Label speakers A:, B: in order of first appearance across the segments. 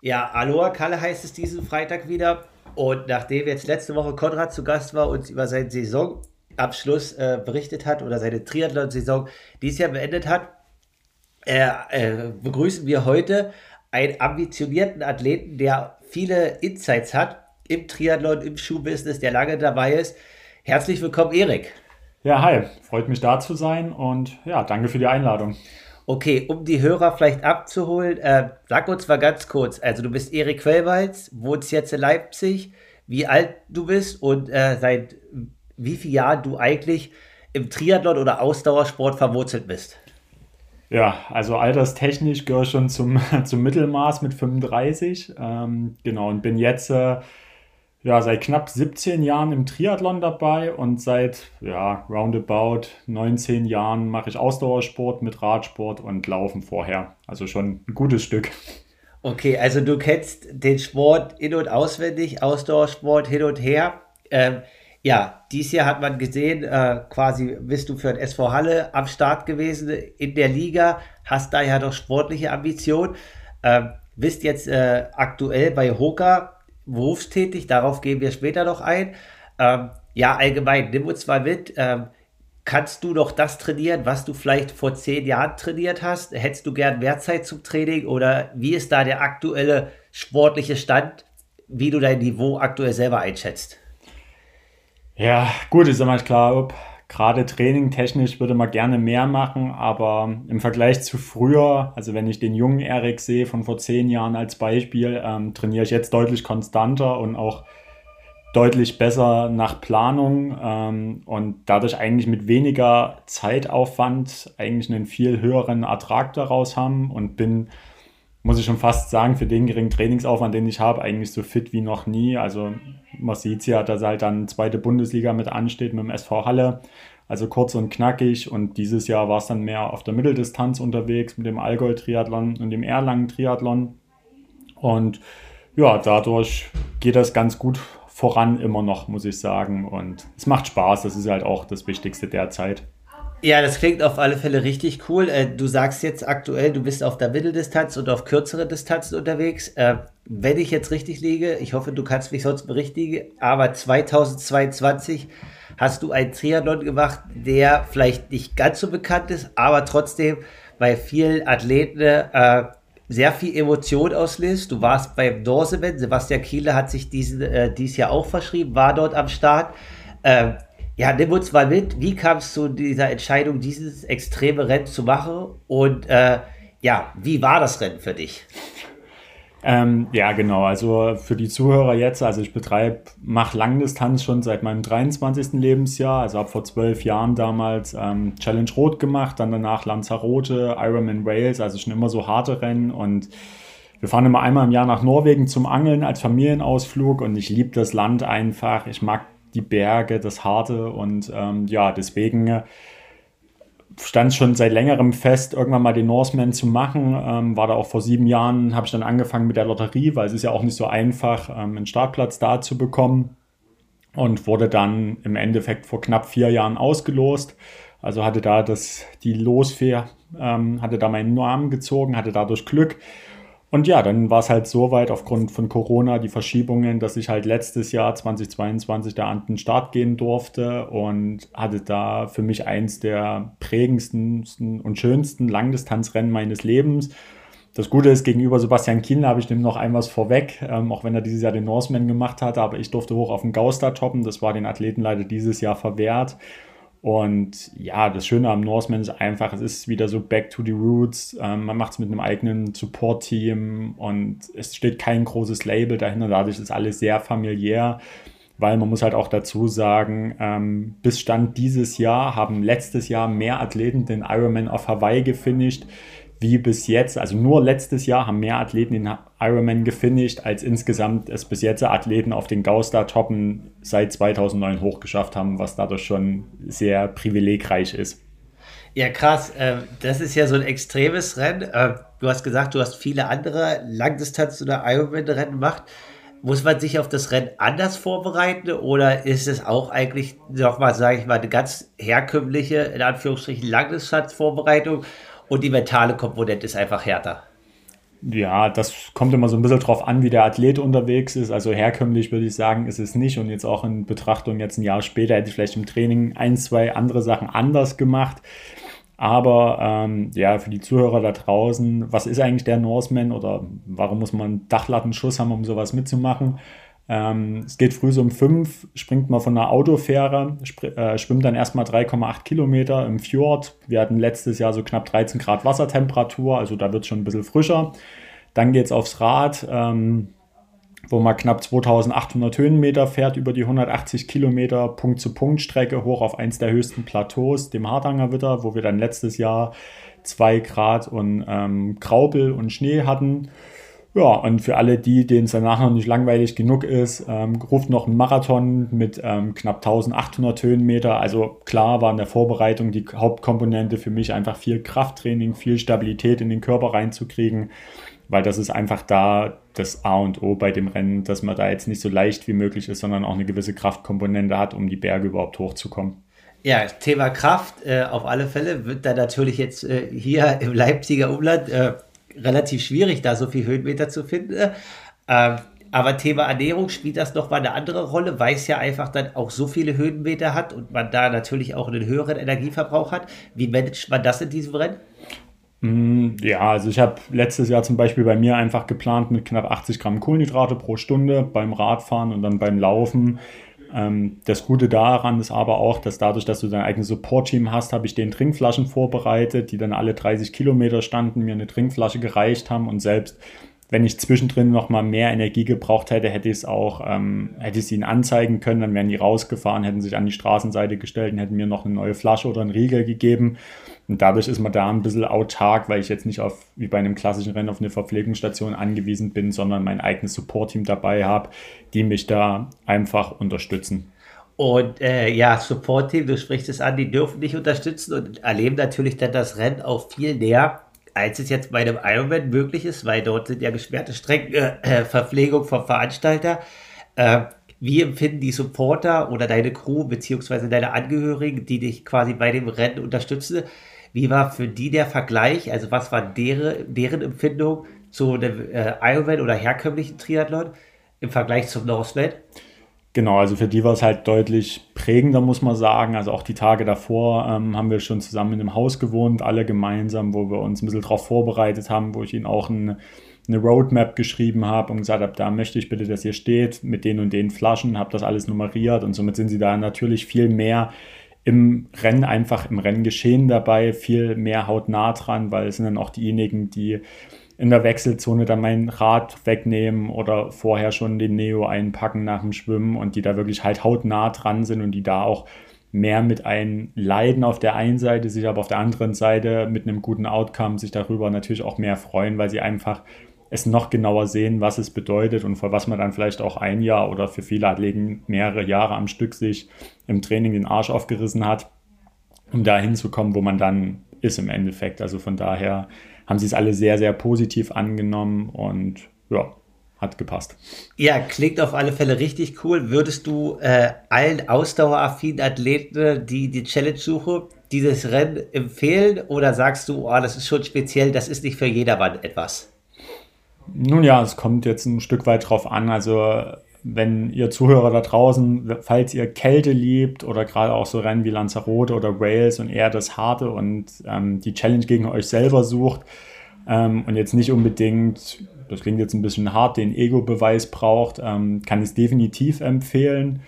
A: Ja, Aloha Kalle heißt es diesen Freitag wieder. Und nachdem jetzt letzte Woche Konrad zu Gast war und über seinen Saisonabschluss äh, berichtet hat oder seine Triathlon-Saison dieses Jahr beendet hat, äh, äh, begrüßen wir heute einen ambitionierten Athleten, der viele Insights hat im Triathlon, im Schuhbusiness, der lange dabei ist. Herzlich willkommen, Erik.
B: Ja, hi, freut mich da zu sein und ja, danke für die Einladung.
A: Okay, um die Hörer vielleicht abzuholen, äh, sag uns mal ganz kurz. Also, du bist Erik Quellweiz, wohnst jetzt in Leipzig, wie alt du bist und äh, seit wie vielen Jahren du eigentlich im Triathlon oder Ausdauersport verwurzelt bist.
B: Ja, also alterstechnisch gehöre ich schon zum, zum Mittelmaß mit 35. Ähm, genau, und bin jetzt äh, ja, seit knapp 17 Jahren im Triathlon dabei und seit ja, roundabout 19 Jahren mache ich Ausdauersport mit Radsport und Laufen vorher. Also schon ein gutes Stück.
A: Okay, also du kennst den Sport in- und auswendig, Ausdauersport hin und her. Ähm, ja, dieses Jahr hat man gesehen, äh, quasi bist du für den SV Halle am Start gewesen in der Liga, hast da ja doch sportliche Ambitionen, ähm, bist jetzt äh, aktuell bei Hoka berufstätig, darauf gehen wir später noch ein. Ähm, ja, allgemein, nimm uns mal mit. Ähm, kannst du doch das trainieren, was du vielleicht vor zehn Jahren trainiert hast? Hättest du gern mehr Zeit zum Training oder wie ist da der aktuelle sportliche Stand, wie du dein Niveau aktuell selber einschätzt?
B: Ja, gut, ist immer klar, gerade trainingtechnisch würde man gerne mehr machen, aber im Vergleich zu früher, also wenn ich den jungen Erik sehe von vor zehn Jahren als Beispiel, ähm, trainiere ich jetzt deutlich konstanter und auch deutlich besser nach Planung ähm, und dadurch eigentlich mit weniger Zeitaufwand eigentlich einen viel höheren Ertrag daraus haben und bin muss ich schon fast sagen, für den geringen Trainingsaufwand, den ich habe, eigentlich so fit wie noch nie. Also man sieht ja, dass halt dann zweite Bundesliga mit ansteht mit dem SV Halle. Also kurz und knackig. Und dieses Jahr war es dann mehr auf der Mitteldistanz unterwegs mit dem Allgäu-Triathlon und dem Erlangen-Triathlon. Und ja, dadurch geht das ganz gut voran immer noch, muss ich sagen. Und es macht Spaß. Das ist halt auch das Wichtigste derzeit.
A: Ja, das klingt auf alle Fälle richtig cool. Äh, du sagst jetzt aktuell, du bist auf der Mitteldistanz und auf kürzere Distanzen unterwegs. Äh, wenn ich jetzt richtig liege, ich hoffe, du kannst mich sonst berichtigen, aber 2022 hast du einen Triathlon gemacht, der vielleicht nicht ganz so bekannt ist, aber trotzdem bei vielen Athleten äh, sehr viel Emotion auslöst. Du warst beim Dorseman, Sebastian Kiele hat sich diesen, dieses Jahr auch verschrieben, war dort am Start. Ja, nimm uns mal mit. Wie kam es zu dieser Entscheidung, dieses extreme Rennen zu machen? Und äh, ja, wie war das Rennen für dich?
B: Ähm, ja, genau. Also für die Zuhörer jetzt, also ich betreibe, mache Langdistanz schon seit meinem 23. Lebensjahr. Also habe vor zwölf Jahren damals ähm, Challenge Rot gemacht, dann danach Lanzarote, Ironman Wales, also schon immer so harte Rennen und wir fahren immer einmal im Jahr nach Norwegen zum Angeln als Familienausflug und ich liebe das Land einfach. Ich mag die Berge, das Harte und ähm, ja, deswegen äh, stand schon seit längerem fest, irgendwann mal den Norseman zu machen. Ähm, war da auch vor sieben Jahren, habe ich dann angefangen mit der Lotterie, weil es ist ja auch nicht so einfach, ähm, einen Startplatz da zu bekommen und wurde dann im Endeffekt vor knapp vier Jahren ausgelost. Also hatte da das, die Losfee, ähm, hatte da meinen Namen gezogen, hatte dadurch Glück und ja, dann war es halt so weit aufgrund von Corona, die Verschiebungen, dass ich halt letztes Jahr 2022 da an den Start gehen durfte und hatte da für mich eins der prägendsten und schönsten Langdistanzrennen meines Lebens. Das Gute ist, gegenüber Sebastian Kienle habe ich dem noch ein was vorweg, ähm, auch wenn er dieses Jahr den Norseman gemacht hat, aber ich durfte hoch auf den Gauster toppen. Das war den Athleten leider dieses Jahr verwehrt. Und ja, das Schöne am Norseman ist einfach, es ist wieder so back to the roots. Ähm, man macht es mit einem eigenen Support-Team und es steht kein großes Label dahinter. Dadurch ist alles sehr familiär, weil man muss halt auch dazu sagen, ähm, bis Stand dieses Jahr haben letztes Jahr mehr Athleten den Ironman auf Hawaii gefinisht wie bis jetzt, also nur letztes Jahr haben mehr Athleten den Ironman gefinisht, als insgesamt es bis jetzt Athleten auf den Gaustar-Toppen seit 2009 hochgeschafft haben, was dadurch schon sehr privilegreich ist.
A: Ja, krass. Ähm, das ist ja so ein extremes Rennen. Ähm, du hast gesagt, du hast viele andere Langdistanz- oder Ironman-Rennen gemacht. muss man sich auf das Rennen anders vorbereiten oder ist es auch eigentlich nochmal, sage ich mal, eine ganz herkömmliche, in Anführungsstrichen, Langdistanzvorbereitung und die mentale Komponente ist einfach härter?
B: Ja, das kommt immer so ein bisschen drauf an, wie der Athlet unterwegs ist. Also herkömmlich würde ich sagen, ist es nicht. Und jetzt auch in Betrachtung, jetzt ein Jahr später hätte ich vielleicht im Training ein, zwei andere Sachen anders gemacht. Aber ähm, ja, für die Zuhörer da draußen, was ist eigentlich der Norseman oder warum muss man Dachlattenschuss haben, um sowas mitzumachen? Ähm, es geht früh so um fünf, springt man von einer Autofähre, äh, schwimmt dann erstmal 3,8 Kilometer im Fjord. Wir hatten letztes Jahr so knapp 13 Grad Wassertemperatur, also da wird es schon ein bisschen frischer. Dann geht es aufs Rad. Ähm, wo man knapp 2800 Höhenmeter fährt über die 180 Kilometer Punkt-zu-Punkt-Strecke hoch auf eins der höchsten Plateaus, dem Hardanger Witter, wo wir dann letztes Jahr zwei Grad und ähm, Graupel und Schnee hatten. Ja, und für alle die, denen es danach noch nicht langweilig genug ist, ähm, ruft noch ein Marathon mit ähm, knapp 1800 Höhenmeter. Also klar war in der Vorbereitung die Hauptkomponente für mich einfach viel Krafttraining, viel Stabilität in den Körper reinzukriegen weil das ist einfach da das A und O bei dem Rennen, dass man da jetzt nicht so leicht wie möglich ist, sondern auch eine gewisse Kraftkomponente hat, um die Berge überhaupt hochzukommen.
A: Ja, Thema Kraft äh, auf alle Fälle wird da natürlich jetzt äh, hier im Leipziger Umland äh, relativ schwierig, da so viel Höhenmeter zu finden. Ähm, aber Thema Ernährung spielt das nochmal eine andere Rolle, weil es ja einfach dann auch so viele Höhenmeter hat und man da natürlich auch einen höheren Energieverbrauch hat. Wie managt man das in diesem Rennen?
B: Mm, ja, also ich habe letztes Jahr zum Beispiel bei mir einfach geplant mit knapp 80 Gramm Kohlenhydrate pro Stunde beim Radfahren und dann beim Laufen. Ähm, das Gute daran ist aber auch, dass dadurch, dass du dein eigenes Support-Team hast, habe ich den Trinkflaschen vorbereitet, die dann alle 30 Kilometer standen, mir eine Trinkflasche gereicht haben und selbst wenn ich zwischendrin noch mal mehr Energie gebraucht hätte, hätte ich es auch, ähm, hätte ich es ihnen anzeigen können, dann wären die rausgefahren, hätten sich an die Straßenseite gestellt und hätten mir noch eine neue Flasche oder einen Riegel gegeben. Und dadurch ist man da ein bisschen autark, weil ich jetzt nicht auf, wie bei einem klassischen Rennen auf eine Verpflegungsstation angewiesen bin, sondern mein eigenes Support-Team dabei habe, die mich da einfach unterstützen.
A: Und äh, ja, Support-Team, du sprichst es an, die dürfen dich unterstützen und erleben natürlich dann das Rennen auch viel näher als es jetzt bei einem Ironman möglich ist, weil dort sind ja gesperrte Strecken, äh, äh, vom Veranstalter. Äh, wie empfinden die Supporter oder deine Crew beziehungsweise deine Angehörigen, die dich quasi bei dem Rennen unterstützen? Wie war für die der Vergleich? Also was war deren, deren Empfindung zu einem äh, Ironman oder herkömmlichen Triathlon im Vergleich zum Norseman?
B: Genau, also für die war es halt deutlich prägender, muss man sagen. Also auch die Tage davor ähm, haben wir schon zusammen in einem Haus gewohnt, alle gemeinsam, wo wir uns ein bisschen darauf vorbereitet haben, wo ich ihnen auch ein, eine Roadmap geschrieben habe und gesagt habe, da möchte ich bitte, dass ihr steht mit den und den Flaschen, habe das alles nummeriert und somit sind sie da natürlich viel mehr im Rennen einfach im Renngeschehen dabei, viel mehr hautnah dran, weil es sind dann auch diejenigen, die in der Wechselzone dann mein Rad wegnehmen oder vorher schon den Neo einpacken nach dem Schwimmen und die da wirklich halt hautnah dran sind und die da auch mehr mit einem Leiden auf der einen Seite, sich aber auf der anderen Seite mit einem guten Outcome sich darüber natürlich auch mehr freuen, weil sie einfach es noch genauer sehen, was es bedeutet und vor was man dann vielleicht auch ein Jahr oder für viele Athleten mehrere Jahre am Stück sich im Training den Arsch aufgerissen hat, um da hinzukommen, wo man dann ist im Endeffekt. Also von daher haben sie es alle sehr, sehr positiv angenommen und ja, hat gepasst.
A: Ja, klingt auf alle Fälle richtig cool. Würdest du äh, allen ausdaueraffinen Athleten, die die Challenge suchen, dieses Rennen empfehlen oder sagst du, oh, das ist schon speziell, das ist nicht für jedermann etwas?
B: Nun ja, es kommt jetzt ein Stück weit drauf an. Also wenn ihr Zuhörer da draußen, falls ihr Kälte liebt oder gerade auch so Rennen wie Lanzarote oder Wales und eher das Harte und ähm, die Challenge gegen euch selber sucht ähm, und jetzt nicht unbedingt, das klingt jetzt ein bisschen hart, den Ego-Beweis braucht, ähm, kann ich es definitiv empfehlen.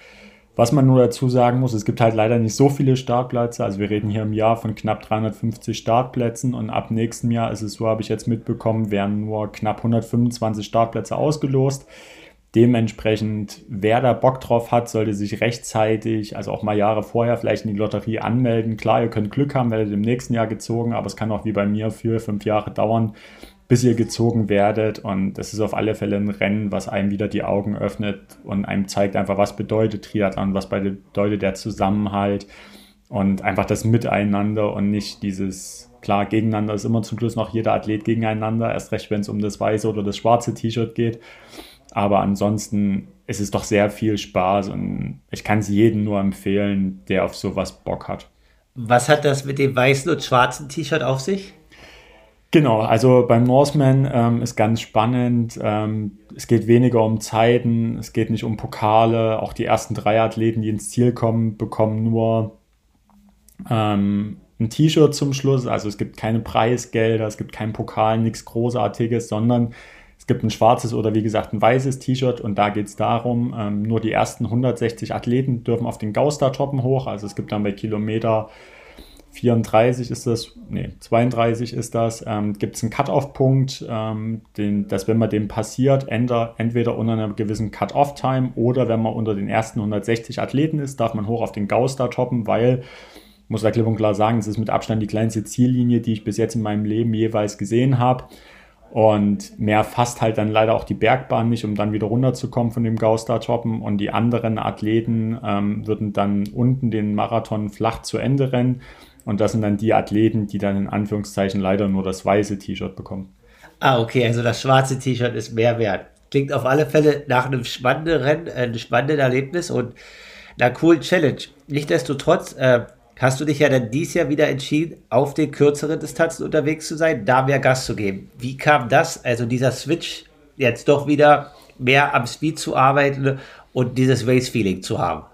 B: Was man nur dazu sagen muss, es gibt halt leider nicht so viele Startplätze. Also wir reden hier im Jahr von knapp 350 Startplätzen und ab nächstem Jahr ist es so, habe ich jetzt mitbekommen, werden nur knapp 125 Startplätze ausgelost. Dementsprechend, wer da Bock drauf hat, sollte sich rechtzeitig, also auch mal Jahre vorher, vielleicht in die Lotterie anmelden. Klar, ihr könnt Glück haben, werdet im nächsten Jahr gezogen, aber es kann auch wie bei mir vier, fünf Jahre dauern, bis ihr gezogen werdet. Und das ist auf alle Fälle ein Rennen, was einem wieder die Augen öffnet und einem zeigt einfach, was bedeutet Triathlon, was bedeutet der Zusammenhalt und einfach das Miteinander und nicht dieses, klar, gegeneinander ist immer zum Schluss noch jeder Athlet gegeneinander, erst recht, wenn es um das weiße oder das schwarze T-Shirt geht. Aber ansonsten ist es doch sehr viel Spaß und ich kann es jedem nur empfehlen, der auf sowas Bock hat.
A: Was hat das mit dem weißen und schwarzen T-Shirt auf sich?
B: Genau, also beim Norseman ähm, ist ganz spannend. Ähm, es geht weniger um Zeiten, es geht nicht um Pokale. Auch die ersten drei Athleten, die ins Ziel kommen, bekommen nur ähm, ein T-Shirt zum Schluss. Also es gibt keine Preisgelder, es gibt keinen Pokal, nichts Großartiges, sondern es gibt ein schwarzes oder wie gesagt ein weißes T-Shirt und da geht es darum, ähm, nur die ersten 160 Athleten dürfen auf den Gauster-Toppen hoch. Also es gibt dann bei Kilometer 34 ist das, nee, 32 ist das, ähm, gibt es einen Cut-Off-Punkt, ähm, dass wenn man den passiert, enter, entweder unter einer gewissen Cut-Off-Time oder wenn man unter den ersten 160 Athleten ist, darf man hoch auf den Gauster toppen, weil, muss da klipp und klar sagen, es ist mit Abstand die kleinste Ziellinie, die ich bis jetzt in meinem Leben jeweils gesehen habe. Und mehr fasst halt dann leider auch die Bergbahn nicht, um dann wieder runterzukommen von dem Gauster-Toppen. Und die anderen Athleten ähm, würden dann unten den Marathon flach zu Ende rennen. Und das sind dann die Athleten, die dann in Anführungszeichen leider nur das weiße T-Shirt bekommen.
A: Ah, okay, also das schwarze T-Shirt ist mehr wert. Klingt auf alle Fälle nach einem spannenden Rennen, äh, einem spannenden Erlebnis und einer coolen Challenge. Nichtsdestotrotz äh, hast du dich ja dann dieses Jahr wieder entschieden, auf den kürzeren Distanzen unterwegs zu sein, da mehr Gas zu geben. Wie kam das, also dieser Switch, jetzt doch wieder mehr am Speed zu arbeiten und dieses Race-Feeling zu haben?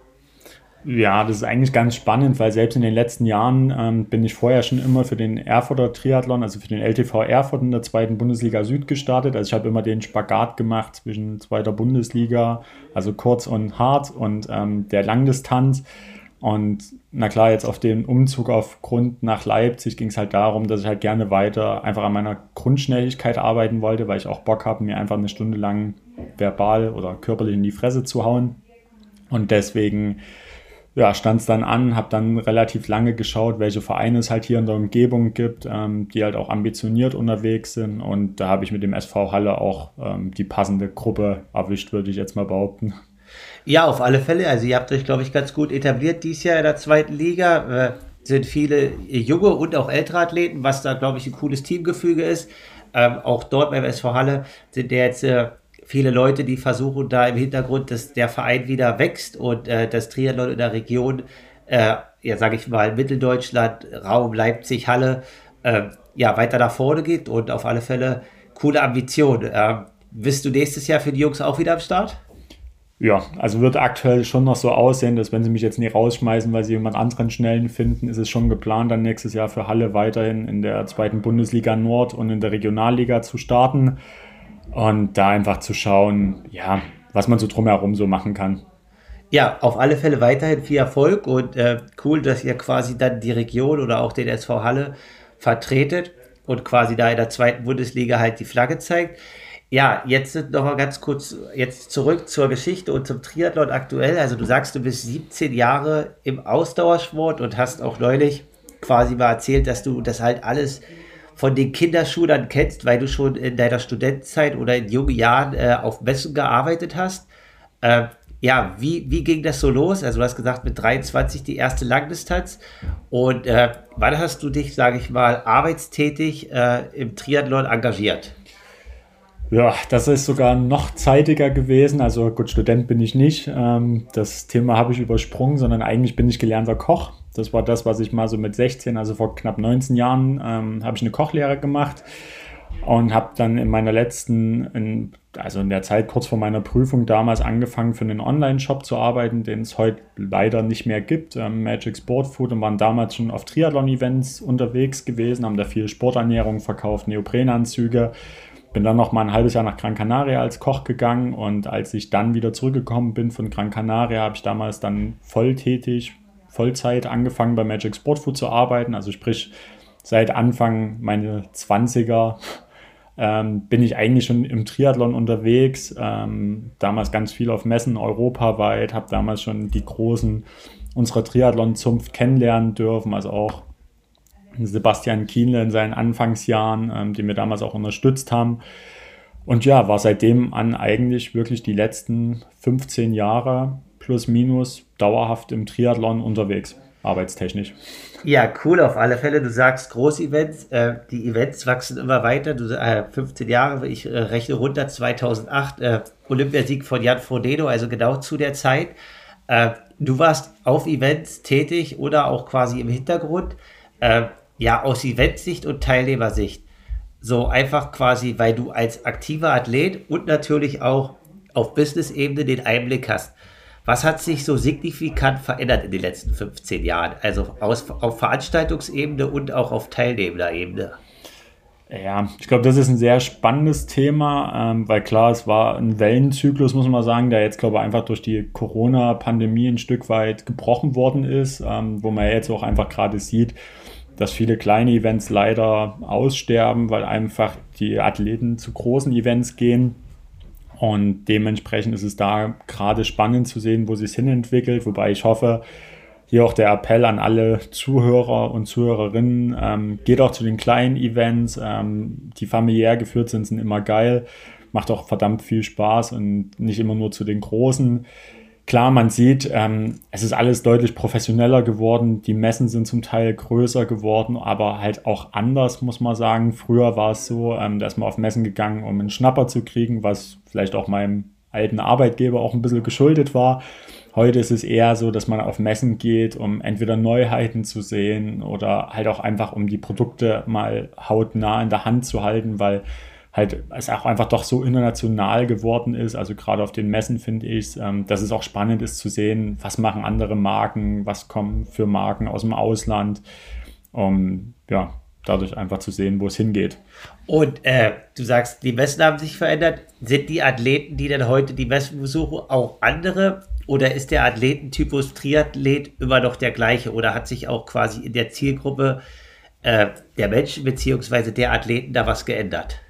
B: Ja, das ist eigentlich ganz spannend, weil selbst in den letzten Jahren ähm, bin ich vorher schon immer für den Erfurter Triathlon, also für den LTV Erfurt in der zweiten Bundesliga Süd gestartet. Also ich habe immer den Spagat gemacht zwischen zweiter Bundesliga, also kurz und hart und ähm, der Langdistanz. Und na klar, jetzt auf den Umzug auf Grund nach Leipzig ging es halt darum, dass ich halt gerne weiter einfach an meiner Grundschnelligkeit arbeiten wollte, weil ich auch Bock habe, mir einfach eine Stunde lang verbal oder körperlich in die Fresse zu hauen. Und deswegen ja, stand es dann an, habe dann relativ lange geschaut, welche Vereine es halt hier in der Umgebung gibt, ähm, die halt auch ambitioniert unterwegs sind. Und da habe ich mit dem SV Halle auch ähm, die passende Gruppe erwischt, würde ich jetzt mal behaupten.
A: Ja, auf alle Fälle. Also ihr habt euch, glaube ich, ganz gut etabliert dieses Jahr in der zweiten Liga. Äh, sind viele junge und auch ältere Athleten, was da, glaube ich, ein cooles Teamgefüge ist. Ähm, auch dort beim SV Halle sind der jetzt äh, viele Leute, die versuchen da im Hintergrund, dass der Verein wieder wächst und äh, das Triathlon in der Region, äh, ja, sage ich mal, Mitteldeutschland, Raum Leipzig, Halle, äh, ja, weiter nach vorne geht und auf alle Fälle coole Ambition. Äh, bist du nächstes Jahr für die Jungs auch wieder am Start?
B: Ja, also wird aktuell schon noch so aussehen, dass wenn sie mich jetzt nicht rausschmeißen, weil sie jemand anderen Schnellen finden, ist es schon geplant, dann nächstes Jahr für Halle weiterhin in der zweiten Bundesliga Nord und in der Regionalliga zu starten. Und da einfach zu schauen, ja, was man so drumherum so machen kann.
A: Ja, auf alle Fälle weiterhin viel Erfolg und äh, cool, dass ihr quasi dann die Region oder auch den SV Halle vertretet und quasi da in der zweiten Bundesliga halt die Flagge zeigt. Ja, jetzt noch mal ganz kurz jetzt zurück zur Geschichte und zum Triathlon aktuell. Also du sagst, du bist 17 Jahre im Ausdauersport und hast auch neulich quasi mal erzählt, dass du das halt alles von den Kinderschulern kennst, weil du schon in deiner Studentenzeit oder in jungen Jahren äh, auf Messen gearbeitet hast. Äh, ja, wie, wie ging das so los? Also du hast gesagt, mit 23 die erste Langdistanz. Und äh, wann hast du dich, sage ich mal, arbeitstätig äh, im Triathlon engagiert?
B: Ja, das ist sogar noch zeitiger gewesen. Also gut, Student bin ich nicht. Ähm, das Thema habe ich übersprungen, sondern eigentlich bin ich gelernter Koch. Das war das, was ich mal so mit 16, also vor knapp 19 Jahren, ähm, habe ich eine Kochlehre gemacht und habe dann in meiner letzten, also in der Zeit kurz vor meiner Prüfung damals angefangen für einen Online-Shop zu arbeiten, den es heute leider nicht mehr gibt, ähm, Magic Sport Food und waren damals schon auf Triathlon-Events unterwegs gewesen, haben da viel Sporternährung verkauft, Neoprenanzüge. Bin dann noch mal ein halbes Jahr nach Gran Canaria als Koch gegangen und als ich dann wieder zurückgekommen bin von Gran Canaria, habe ich damals dann volltätig Vollzeit angefangen bei Magic Sport Food zu arbeiten. Also sprich, seit Anfang meiner 20er ähm, bin ich eigentlich schon im Triathlon unterwegs. Ähm, damals ganz viel auf Messen europaweit, habe damals schon die großen unserer Triathlon-Zunft kennenlernen dürfen, also auch Sebastian Kienle in seinen Anfangsjahren, ähm, die mir damals auch unterstützt haben. Und ja, war seitdem an eigentlich wirklich die letzten 15 Jahre plus minus dauerhaft im Triathlon unterwegs. arbeitstechnisch.
A: Ja, cool auf alle Fälle. Du sagst Großevents, äh, die Events wachsen immer weiter. Du, äh, 15 Jahre, ich äh, rechne runter, 2008, äh, Olympiasieg von Jan Frodeno, also genau zu der Zeit. Äh, du warst auf Events tätig oder auch quasi im Hintergrund. Ja, aus Eventsicht und Teilnehmersicht. So einfach quasi, weil du als aktiver Athlet und natürlich auch auf Business-Ebene den Einblick hast. Was hat sich so signifikant verändert in den letzten 15 Jahren? Also aus, auf Veranstaltungsebene und auch auf Teilnehmerebene?
B: Ja, ich glaube, das ist ein sehr spannendes Thema, ähm, weil klar, es war ein Wellenzyklus, muss man sagen, der jetzt, glaube ich, einfach durch die Corona-Pandemie ein Stück weit gebrochen worden ist, ähm, wo man jetzt auch einfach gerade sieht, dass viele kleine Events leider aussterben, weil einfach die Athleten zu großen Events gehen. Und dementsprechend ist es da gerade spannend zu sehen, wo sich hin entwickelt, wobei ich hoffe, hier auch der Appell an alle Zuhörer und Zuhörerinnen, ähm, geht auch zu den kleinen Events, ähm, die familiär geführt sind, sind immer geil, macht auch verdammt viel Spaß und nicht immer nur zu den großen. Klar, man sieht, ähm, es ist alles deutlich professioneller geworden, die Messen sind zum Teil größer geworden, aber halt auch anders, muss man sagen. Früher war es so, ähm, da ist man auf Messen gegangen, um einen Schnapper zu kriegen, was vielleicht auch meinem alten Arbeitgeber auch ein bisschen geschuldet war. Heute ist es eher so, dass man auf Messen geht, um entweder Neuheiten zu sehen oder halt auch einfach, um die Produkte mal hautnah in der Hand zu halten, weil halt es auch einfach doch so international geworden ist. Also gerade auf den Messen finde ich, ähm, dass es auch spannend ist zu sehen, was machen andere Marken, was kommen für Marken aus dem Ausland, um ja dadurch einfach zu sehen, wo es hingeht.
A: Und äh, du sagst, die Messen haben sich verändert. Sind die Athleten, die dann heute die Messen besuchen, auch andere? Oder ist der Athletentypus Triathlet immer noch der gleiche? Oder hat sich auch quasi in der Zielgruppe äh, der Menschen bzw. der Athleten da was geändert?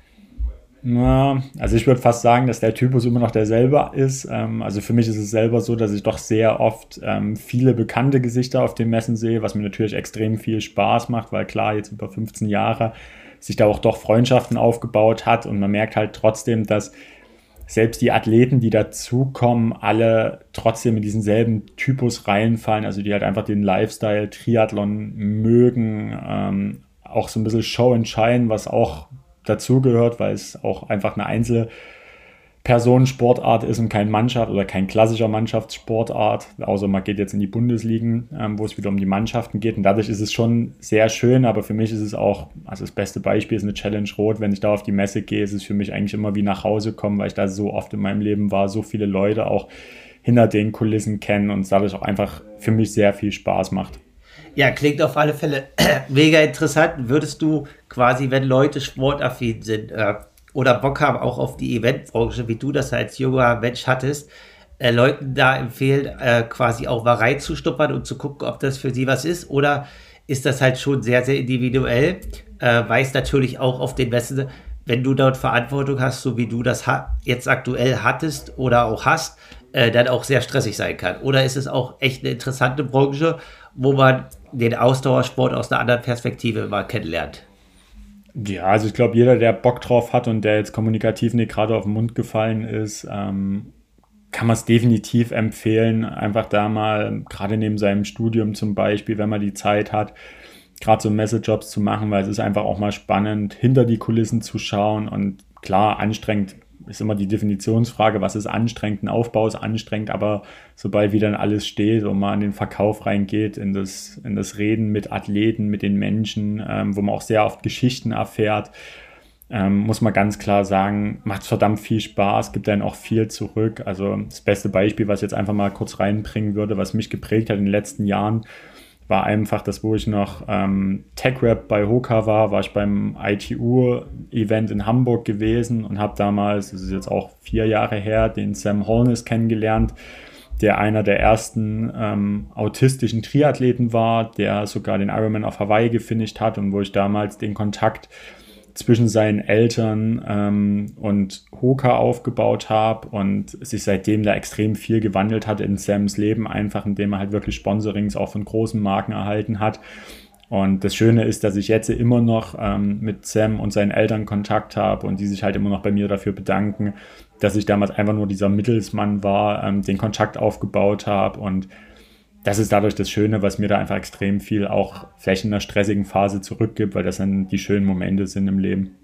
B: Na, also ich würde fast sagen, dass der Typus immer noch derselbe ist. Ähm, also für mich ist es selber so, dass ich doch sehr oft ähm, viele bekannte Gesichter auf den Messen sehe, was mir natürlich extrem viel Spaß macht, weil klar, jetzt über 15 Jahre sich da auch doch Freundschaften aufgebaut hat und man merkt halt trotzdem, dass selbst die Athleten, die dazukommen, alle trotzdem in diesen selben Typus reinfallen, also die halt einfach den Lifestyle Triathlon mögen, ähm, auch so ein bisschen Show and Shine, was auch dazugehört, weil es auch einfach eine Einzel- Personensportart ist und kein Mannschaft oder kein klassischer Mannschaftssportart, außer man geht jetzt in die Bundesligen, ähm, wo es wieder um die Mannschaften geht. Und dadurch ist es schon sehr schön, aber für mich ist es auch, also das beste Beispiel ist eine Challenge Rot. Wenn ich da auf die Messe gehe, ist es für mich eigentlich immer wie nach Hause kommen, weil ich da so oft in meinem Leben war, so viele Leute auch hinter den Kulissen kennen und dadurch auch einfach für mich sehr viel Spaß macht.
A: Ja, klingt auf alle Fälle mega interessant. Würdest du quasi, wenn Leute sportaffin sind, äh, oder Bock haben auch auf die Eventbranche, wie du das als junger Mensch hattest, äh, Leuten da empfehlen, äh, quasi auch mal reinzustuppern und zu gucken, ob das für sie was ist? Oder ist das halt schon sehr, sehr individuell? Äh, weiß natürlich auch auf den Messen, wenn du dort Verantwortung hast, so wie du das jetzt aktuell hattest oder auch hast, äh, dann auch sehr stressig sein kann. Oder ist es auch echt eine interessante Branche, wo man den Ausdauersport aus einer anderen Perspektive mal kennenlernt?
B: Ja, also ich glaube, jeder, der Bock drauf hat und der jetzt kommunikativ nicht gerade auf den Mund gefallen ist, ähm, kann man es definitiv empfehlen, einfach da mal, gerade neben seinem Studium zum Beispiel, wenn man die Zeit hat, gerade so Messejobs zu machen, weil es ist einfach auch mal spannend, hinter die Kulissen zu schauen und klar, anstrengend ist immer die Definitionsfrage, was ist anstrengend, ein Aufbau ist anstrengend, aber sobald wieder alles steht und man in den Verkauf reingeht, in das, in das Reden mit Athleten, mit den Menschen, ähm, wo man auch sehr oft Geschichten erfährt, ähm, muss man ganz klar sagen, macht verdammt viel Spaß, gibt dann auch viel zurück. Also das beste Beispiel, was ich jetzt einfach mal kurz reinbringen würde, was mich geprägt hat in den letzten Jahren, war einfach das, wo ich noch ähm, Tech-Rap bei Hoka war, war ich beim ITU-Event in Hamburg gewesen und habe damals, das ist jetzt auch vier Jahre her, den Sam Holness kennengelernt, der einer der ersten ähm, autistischen Triathleten war, der sogar den Ironman auf Hawaii gefinisht hat und wo ich damals den Kontakt zwischen seinen Eltern ähm, und Hoka aufgebaut habe und sich seitdem da extrem viel gewandelt hat in Sams Leben, einfach indem er halt wirklich Sponsorings auch von großen Marken erhalten hat. Und das Schöne ist, dass ich jetzt immer noch ähm, mit Sam und seinen Eltern Kontakt habe und die sich halt immer noch bei mir dafür bedanken, dass ich damals einfach nur dieser Mittelsmann war, ähm, den Kontakt aufgebaut habe und das ist dadurch das Schöne, was mir da einfach extrem viel auch vielleicht in einer stressigen Phase zurückgibt, weil das dann die schönen Momente sind im Leben.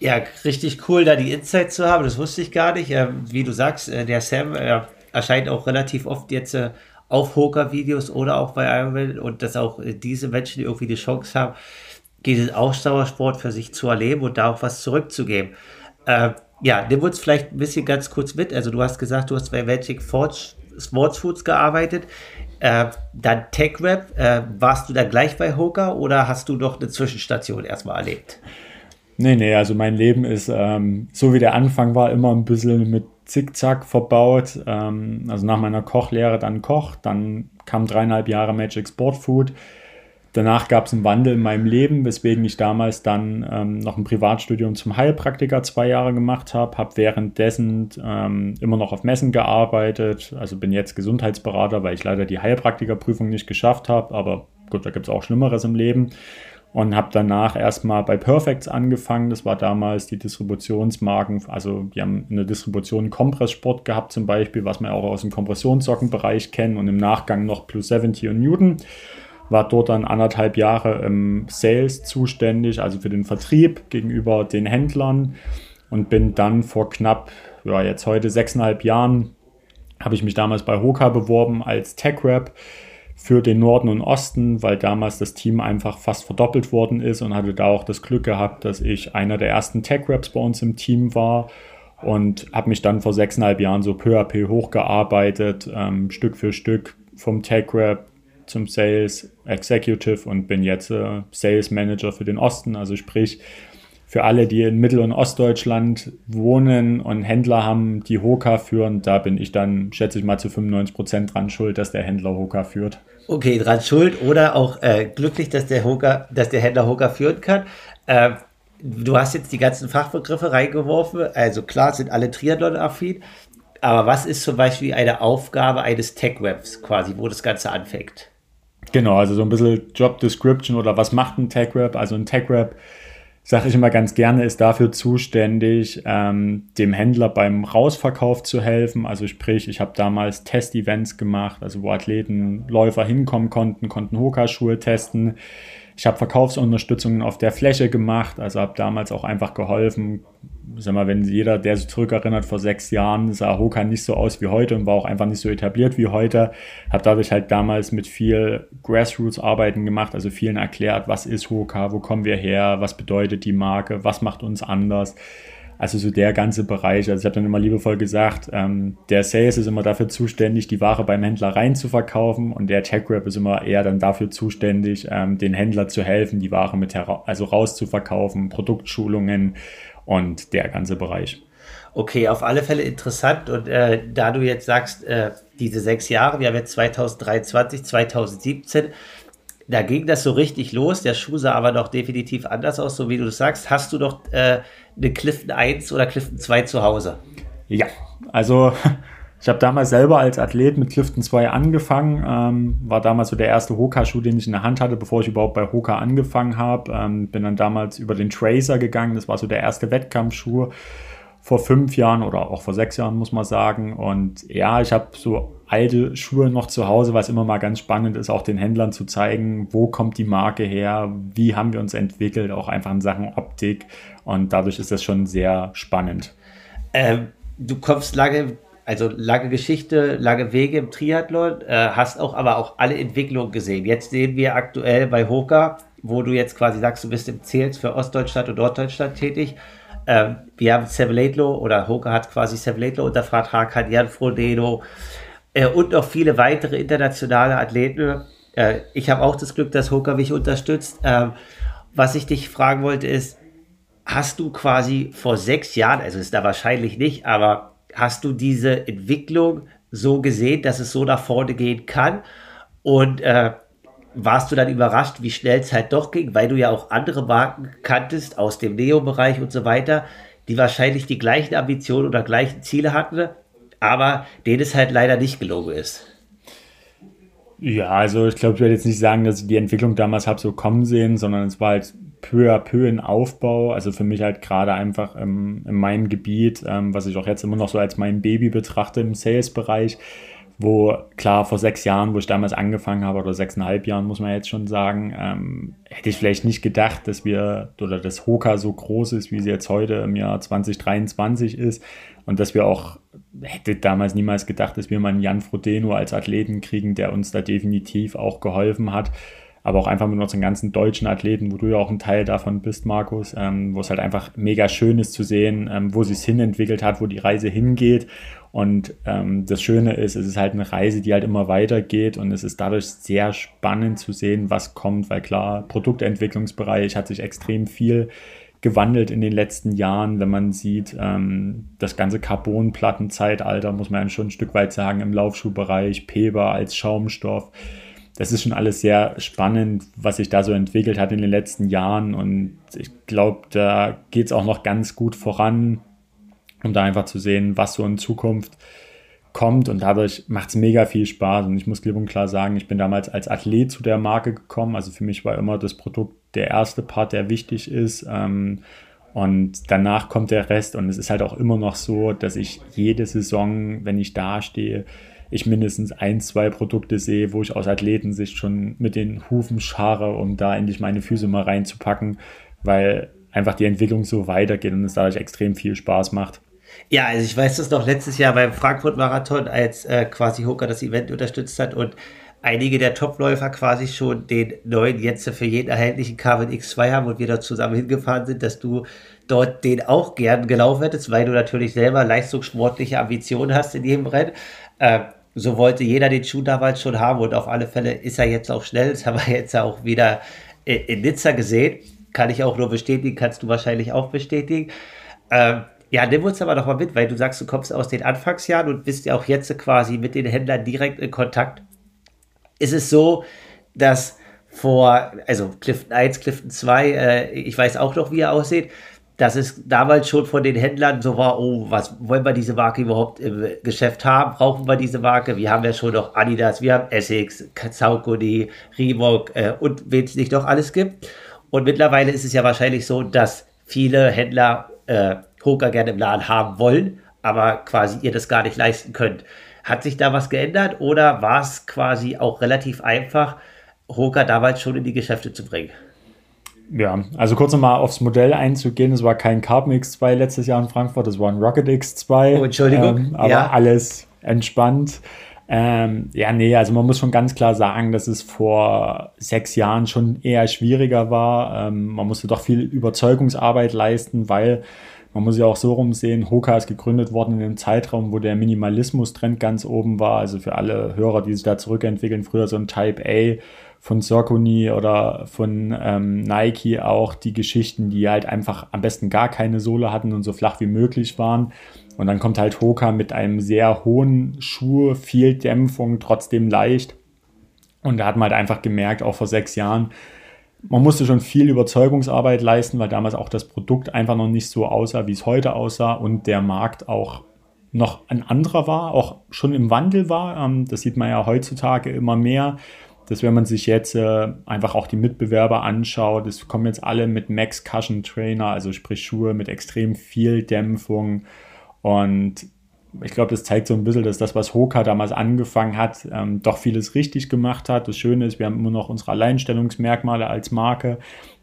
A: Ja, richtig cool, da die Insights zu haben. Das wusste ich gar nicht. wie du sagst, äh, der Sam erscheint auch relativ oft jetzt äh, auf Hoka-Videos oder auch bei Ironman und dass auch äh, diese Menschen irgendwie die Chance haben, diesen Ausdauersport für sich zu erleben und da auch was zurückzugeben. Äh, ja, nimm uns vielleicht ein bisschen ganz kurz mit. Also du hast gesagt, du hast bei Magic Sports Foods gearbeitet. Äh, dann TechRap. Äh, warst du da gleich bei Hoka oder hast du doch eine Zwischenstation erstmal erlebt?
B: Nee, nee, also mein Leben ist, ähm, so wie der Anfang war, immer ein bisschen mit Zickzack verbaut. Ähm, also nach meiner Kochlehre dann Koch, dann kam dreieinhalb Jahre Magic Sport Food. Danach gab es einen Wandel in meinem Leben, weswegen ich damals dann ähm, noch ein Privatstudium zum Heilpraktiker zwei Jahre gemacht habe, habe währenddessen ähm, immer noch auf Messen gearbeitet, also bin jetzt Gesundheitsberater, weil ich leider die Heilpraktikerprüfung nicht geschafft habe, aber gut, da gibt es auch Schlimmeres im Leben und habe danach erstmal bei Perfects angefangen. Das war damals die Distributionsmarken, also die haben in der Distribution Kompresssport gehabt zum Beispiel, was man auch aus dem Kompressionssockenbereich kennt und im Nachgang noch Plus 70 und Newton. War dort dann anderthalb Jahre im Sales zuständig, also für den Vertrieb gegenüber den Händlern und bin dann vor knapp, ja jetzt heute sechseinhalb Jahren, habe ich mich damals bei Hoka beworben als Tech Rep für den Norden und Osten, weil damals das Team einfach fast verdoppelt worden ist und hatte da auch das Glück gehabt, dass ich einer der ersten Tech-Raps bei uns im Team war und habe mich dann vor sechseinhalb Jahren so peu à peu hochgearbeitet, ähm, Stück für Stück vom Tech-Rap zum Sales Executive und bin jetzt äh, Sales Manager für den Osten, also sprich für alle, die in Mittel- und Ostdeutschland wohnen und Händler haben, die Hoka führen, da bin ich dann, schätze ich mal, zu 95 Prozent dran schuld, dass der Händler Hoka führt.
A: Okay, dran schuld oder auch äh, glücklich, dass der, Hoka, dass der Händler Hoka führen kann. Äh, du hast jetzt die ganzen Fachbegriffe reingeworfen, also klar sind alle Triathlon-affin, aber was ist zum Beispiel eine Aufgabe eines Tech-Webs quasi, wo das Ganze anfängt?
B: Genau, also so ein bisschen Job Description oder was macht ein Tech-Web? Also ein Tech-Web sage ich immer ganz gerne, ist dafür zuständig, ähm, dem Händler beim Rausverkauf zu helfen. Also sprich, ich habe damals Test-Events gemacht, also wo Athleten, Läufer hinkommen konnten, konnten Hoka-Schuhe testen. Ich habe Verkaufsunterstützungen auf der Fläche gemacht, also habe damals auch einfach geholfen. Sag mal, wenn jeder, der sich zurückerinnert, vor sechs Jahren sah Hoka nicht so aus wie heute und war auch einfach nicht so etabliert wie heute. Habe dadurch halt damals mit viel Grassroots-Arbeiten gemacht, also vielen erklärt, was ist Hoka, wo kommen wir her, was bedeutet die Marke, was macht uns anders also so der ganze Bereich. Also ich habe dann immer liebevoll gesagt, ähm, der Sales ist immer dafür zuständig, die Ware beim Händler rein zu verkaufen und der Tech Rep ist immer eher dann dafür zuständig, ähm, den Händler zu helfen, die Ware mit also raus zu verkaufen, Produktschulungen und der ganze Bereich.
A: Okay, auf alle Fälle interessant. Und äh, da du jetzt sagst, äh, diese sechs Jahre, wir haben jetzt 2023, 2017, da ging das so richtig los. Der Schuh sah aber doch definitiv anders aus, so wie du sagst. Hast du doch äh, eine Clifton 1 oder Clifton 2 zu Hause?
B: Ja, also ich habe damals selber als Athlet mit Clifton 2 angefangen. Ähm, war damals so der erste Hoka-Schuh, den ich in der Hand hatte, bevor ich überhaupt bei Hoka angefangen habe. Ähm, bin dann damals über den Tracer gegangen. Das war so der erste Wettkampfschuh vor fünf Jahren oder auch vor sechs Jahren, muss man sagen. Und ja, ich habe so alte Schuhe noch zu Hause, was immer mal ganz spannend ist, auch den Händlern zu zeigen, wo kommt die Marke her, wie haben wir uns entwickelt, auch einfach in Sachen Optik. Und dadurch ist das schon sehr spannend.
A: Ähm, du kommst lange, also lange Geschichte, lange Wege im Triathlon, äh, hast auch aber auch alle Entwicklungen gesehen. Jetzt sehen wir aktuell bei Hoka, wo du jetzt quasi sagst, du bist im Zähls für Ostdeutschland und Norddeutschland tätig ähm, wir haben Seveletlo oder Hoka hat quasi Seveletlo unter Vertrag, hat Jan Frodeno äh, und noch viele weitere internationale Athleten. Äh, ich habe auch das Glück, dass Hoka mich unterstützt. Ähm, was ich dich fragen wollte ist, hast du quasi vor sechs Jahren, also ist da wahrscheinlich nicht, aber hast du diese Entwicklung so gesehen, dass es so nach vorne gehen kann? Und äh, warst du dann überrascht, wie schnell es halt doch ging, weil du ja auch andere Marken kanntest aus dem Neo-Bereich und so weiter, die wahrscheinlich die gleichen Ambitionen oder gleichen Ziele hatten, aber denen es halt leider nicht gelungen ist.
B: Ja, also ich glaube, ich werde jetzt nicht sagen, dass ich die Entwicklung damals habe so kommen sehen, sondern es war halt peu à peu in Aufbau. Also für mich halt gerade einfach ähm, in meinem Gebiet, ähm, was ich auch jetzt immer noch so als mein Baby betrachte im Sales-Bereich, wo klar vor sechs Jahren, wo ich damals angefangen habe, oder sechseinhalb Jahren, muss man jetzt schon sagen, ähm, hätte ich vielleicht nicht gedacht, dass wir oder dass Hoka so groß ist, wie sie jetzt heute im Jahr 2023 ist und dass wir auch, hätte damals niemals gedacht, dass wir mal einen Jan Frodeno als Athleten kriegen, der uns da definitiv auch geholfen hat. Aber auch einfach mit unseren ganzen deutschen Athleten, wo du ja auch ein Teil davon bist, Markus, ähm, wo es halt einfach mega schön ist zu sehen, ähm, wo sie es hinentwickelt hat, wo die Reise hingeht. Und ähm, das Schöne ist, es ist halt eine Reise, die halt immer weitergeht. Und es ist dadurch sehr spannend zu sehen, was kommt, weil klar, Produktentwicklungsbereich hat sich extrem viel gewandelt in den letzten Jahren, wenn man sieht, ähm, das ganze Carbonplattenzeitalter, muss man schon ein Stück weit sagen, im Laufschuhbereich, Peber als Schaumstoff. Das ist schon alles sehr spannend, was sich da so entwickelt hat in den letzten Jahren. Und ich glaube, da geht es auch noch ganz gut voran um da einfach zu sehen, was so in Zukunft kommt. Und dadurch macht es mega viel Spaß. Und ich muss klipp und klar sagen, ich bin damals als Athlet zu der Marke gekommen, also für mich war immer das Produkt der erste Part, der wichtig ist ähm, und danach kommt der Rest und es ist halt auch immer noch so, dass ich jede Saison, wenn ich da stehe, ich mindestens ein, zwei Produkte sehe, wo ich aus Athletensicht schon mit den Hufen schare, um da endlich meine Füße mal reinzupacken, weil einfach die Entwicklung so weitergeht und es dadurch extrem viel Spaß macht.
A: Ja, also ich weiß das noch letztes Jahr beim Frankfurt-Marathon, als äh, quasi Hooker das Event unterstützt hat und einige der Topläufer quasi schon den neuen jetzt für jeden erhältlichen Carbon X2 haben und wir dort zusammen hingefahren sind, dass du dort den auch gern gelaufen hättest, weil du natürlich selber leistungssportliche Ambitionen hast in jedem Rennen. Äh, so wollte jeder den Schuh damals schon haben und auf alle Fälle ist er jetzt auch schnell. Das haben wir jetzt auch wieder in Nizza gesehen. Kann ich auch nur bestätigen, kannst du wahrscheinlich auch bestätigen. Ähm, ja, nimm uns aber doch mal mit, weil du sagst, du kommst aus den Anfangsjahren und bist ja auch jetzt quasi mit den Händlern direkt in Kontakt. Ist es so, dass vor, also Clifton 1, Clifton 2, äh, ich weiß auch noch, wie er aussieht, dass es damals schon von den Händlern so war, oh, was wollen wir diese Marke überhaupt im Geschäft haben? Brauchen wir diese Marke? Wir haben ja schon noch Adidas, wir haben Essex, Saucony, Reebok äh, und wen es nicht noch alles gibt. Und mittlerweile ist es ja wahrscheinlich so, dass viele Händler äh, Hoka gerne im Laden haben wollen, aber quasi ihr das gar nicht leisten könnt. Hat sich da was geändert oder war es quasi auch relativ einfach, Hoka damals schon in die Geschäfte zu bringen?
B: Ja, also kurz nochmal aufs Modell einzugehen. Es war kein Carbon X2 letztes Jahr in Frankfurt, es war ein Rocket X2.
A: Oh, Entschuldigung. Ähm,
B: aber ja. alles entspannt. Ähm, ja, nee, also man muss schon ganz klar sagen, dass es vor sechs Jahren schon eher schwieriger war. Ähm, man musste doch viel Überzeugungsarbeit leisten, weil man muss ja auch so rumsehen, Hoka ist gegründet worden in einem Zeitraum, wo der Minimalismus-Trend ganz oben war. Also für alle Hörer, die sich da zurückentwickeln, früher so ein Type A von Saucony oder von ähm, Nike auch die Geschichten, die halt einfach am besten gar keine Sohle hatten und so flach wie möglich waren. Und dann kommt halt Hoka mit einem sehr hohen Schuh, viel Dämpfung, trotzdem leicht. Und da hat man halt einfach gemerkt, auch vor sechs Jahren, man musste schon viel Überzeugungsarbeit leisten, weil damals auch das Produkt einfach noch nicht so aussah, wie es heute aussah und der Markt auch noch ein anderer war, auch schon im Wandel war. Ähm, das sieht man ja heutzutage immer mehr, dass wenn man sich jetzt äh, einfach auch die Mitbewerber anschaut, es kommen jetzt alle mit Max Cushion Trainer, also sprich Schuhe mit extrem viel Dämpfung und ich glaube, das zeigt so ein bisschen, dass das, was Hoka damals angefangen hat, ähm, doch vieles richtig gemacht hat. Das Schöne ist, wir haben immer noch unsere Alleinstellungsmerkmale als Marke.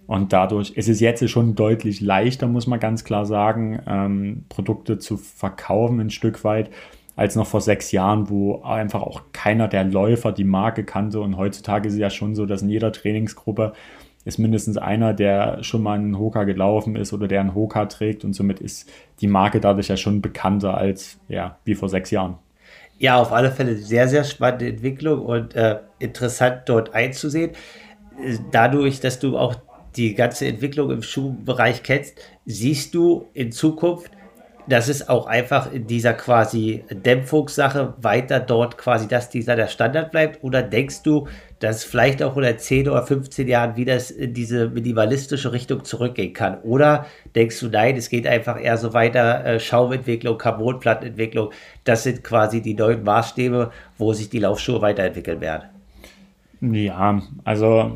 B: Und dadurch ist es jetzt schon deutlich leichter, muss man ganz klar sagen, ähm, Produkte zu verkaufen ein Stück weit, als noch vor sechs Jahren, wo einfach auch keiner der Läufer die Marke kannte. Und heutzutage ist es ja schon so, dass in jeder Trainingsgruppe ist mindestens einer, der schon mal einen Hoka gelaufen ist oder der einen Hoka trägt und somit ist die Marke dadurch ja schon bekannter als ja, wie vor sechs Jahren.
A: Ja, auf alle Fälle sehr, sehr spannende Entwicklung und äh, interessant dort einzusehen. Dadurch, dass du auch die ganze Entwicklung im Schuhbereich kennst, siehst du in Zukunft das ist auch einfach in dieser quasi Dämpfungssache weiter dort quasi, dass dieser der Standard bleibt? Oder denkst du, dass vielleicht auch in 10 oder 15 Jahren wieder in diese minimalistische Richtung zurückgehen kann? Oder denkst du, nein, es geht einfach eher so weiter, äh, Schaumentwicklung, Carbonplattenentwicklung, das sind quasi die neuen Maßstäbe, wo sich die Laufschuhe weiterentwickeln werden?
B: Ja, also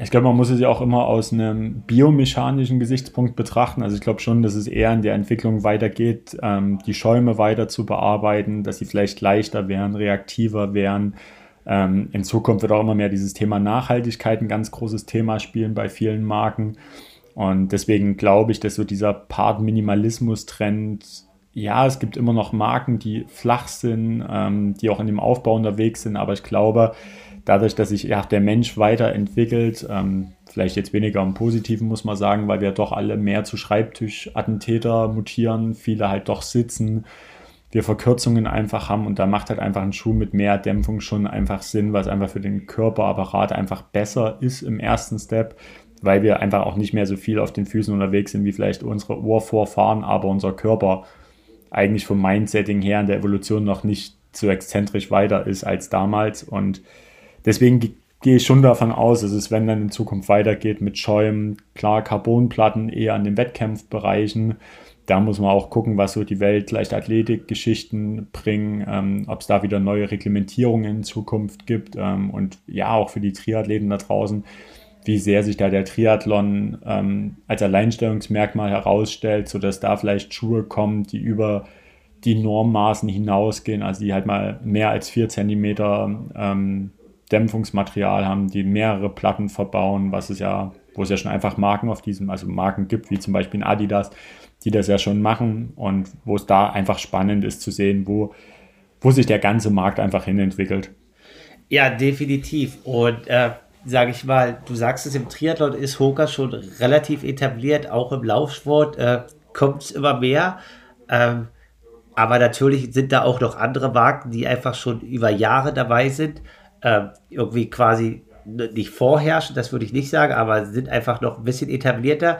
B: ich glaube, man muss es ja auch immer aus einem biomechanischen Gesichtspunkt betrachten. Also ich glaube schon, dass es eher in der Entwicklung weitergeht, ähm, die Schäume weiter zu bearbeiten, dass sie vielleicht leichter werden, reaktiver werden. Ähm, in Zukunft wird auch immer mehr dieses Thema Nachhaltigkeit ein ganz großes Thema spielen bei vielen Marken. Und deswegen glaube ich, dass so dieser Part-Minimalismus-Trend, ja, es gibt immer noch Marken, die flach sind, ähm, die auch in dem Aufbau unterwegs sind, aber ich glaube, dadurch, dass sich ja, der Mensch weiterentwickelt, ähm, vielleicht jetzt weniger im Positiven, muss man sagen, weil wir doch alle mehr zu Schreibtischattentäter mutieren, viele halt doch sitzen, wir Verkürzungen einfach haben und da macht halt einfach ein Schuh mit mehr Dämpfung schon einfach Sinn, was einfach für den Körperapparat einfach besser ist im ersten Step, weil wir einfach auch nicht mehr so viel auf den Füßen unterwegs sind wie vielleicht unsere Urvorfahren, aber unser Körper eigentlich vom Mindsetting her in der Evolution noch nicht so exzentrisch weiter ist als damals und deswegen gehe ich schon davon aus, dass es, wenn dann in Zukunft weitergeht mit Schäumen, klar Carbonplatten eher an den Wettkampfbereichen. Da muss man auch gucken, was so die Welt Leichtathletik-Geschichten bringen, ähm, ob es da wieder neue Reglementierungen in Zukunft gibt ähm, und ja, auch für die Triathleten da draußen, wie sehr sich da der Triathlon ähm, als Alleinstellungsmerkmal herausstellt, sodass da vielleicht Schuhe kommen, die über die Normmaßen hinausgehen, also die halt mal mehr als vier Zentimeter ähm, Dämpfungsmaterial haben, die mehrere Platten verbauen, was es ja, wo es ja schon einfach Marken auf diesem, also Marken gibt, wie zum Beispiel Adidas, die das ja schon machen und wo es da einfach spannend ist zu sehen, wo, wo sich der ganze Markt einfach hinentwickelt.
A: Ja, definitiv. Und äh, sage ich mal, du sagst es, im Triathlon ist Hoka schon relativ etabliert, auch im Laufsport äh, kommt es immer mehr. Ähm, aber natürlich sind da auch noch andere Marken, die einfach schon über Jahre dabei sind äh, irgendwie quasi nicht vorherrschen, das würde ich nicht sagen, aber sind einfach noch ein bisschen etablierter.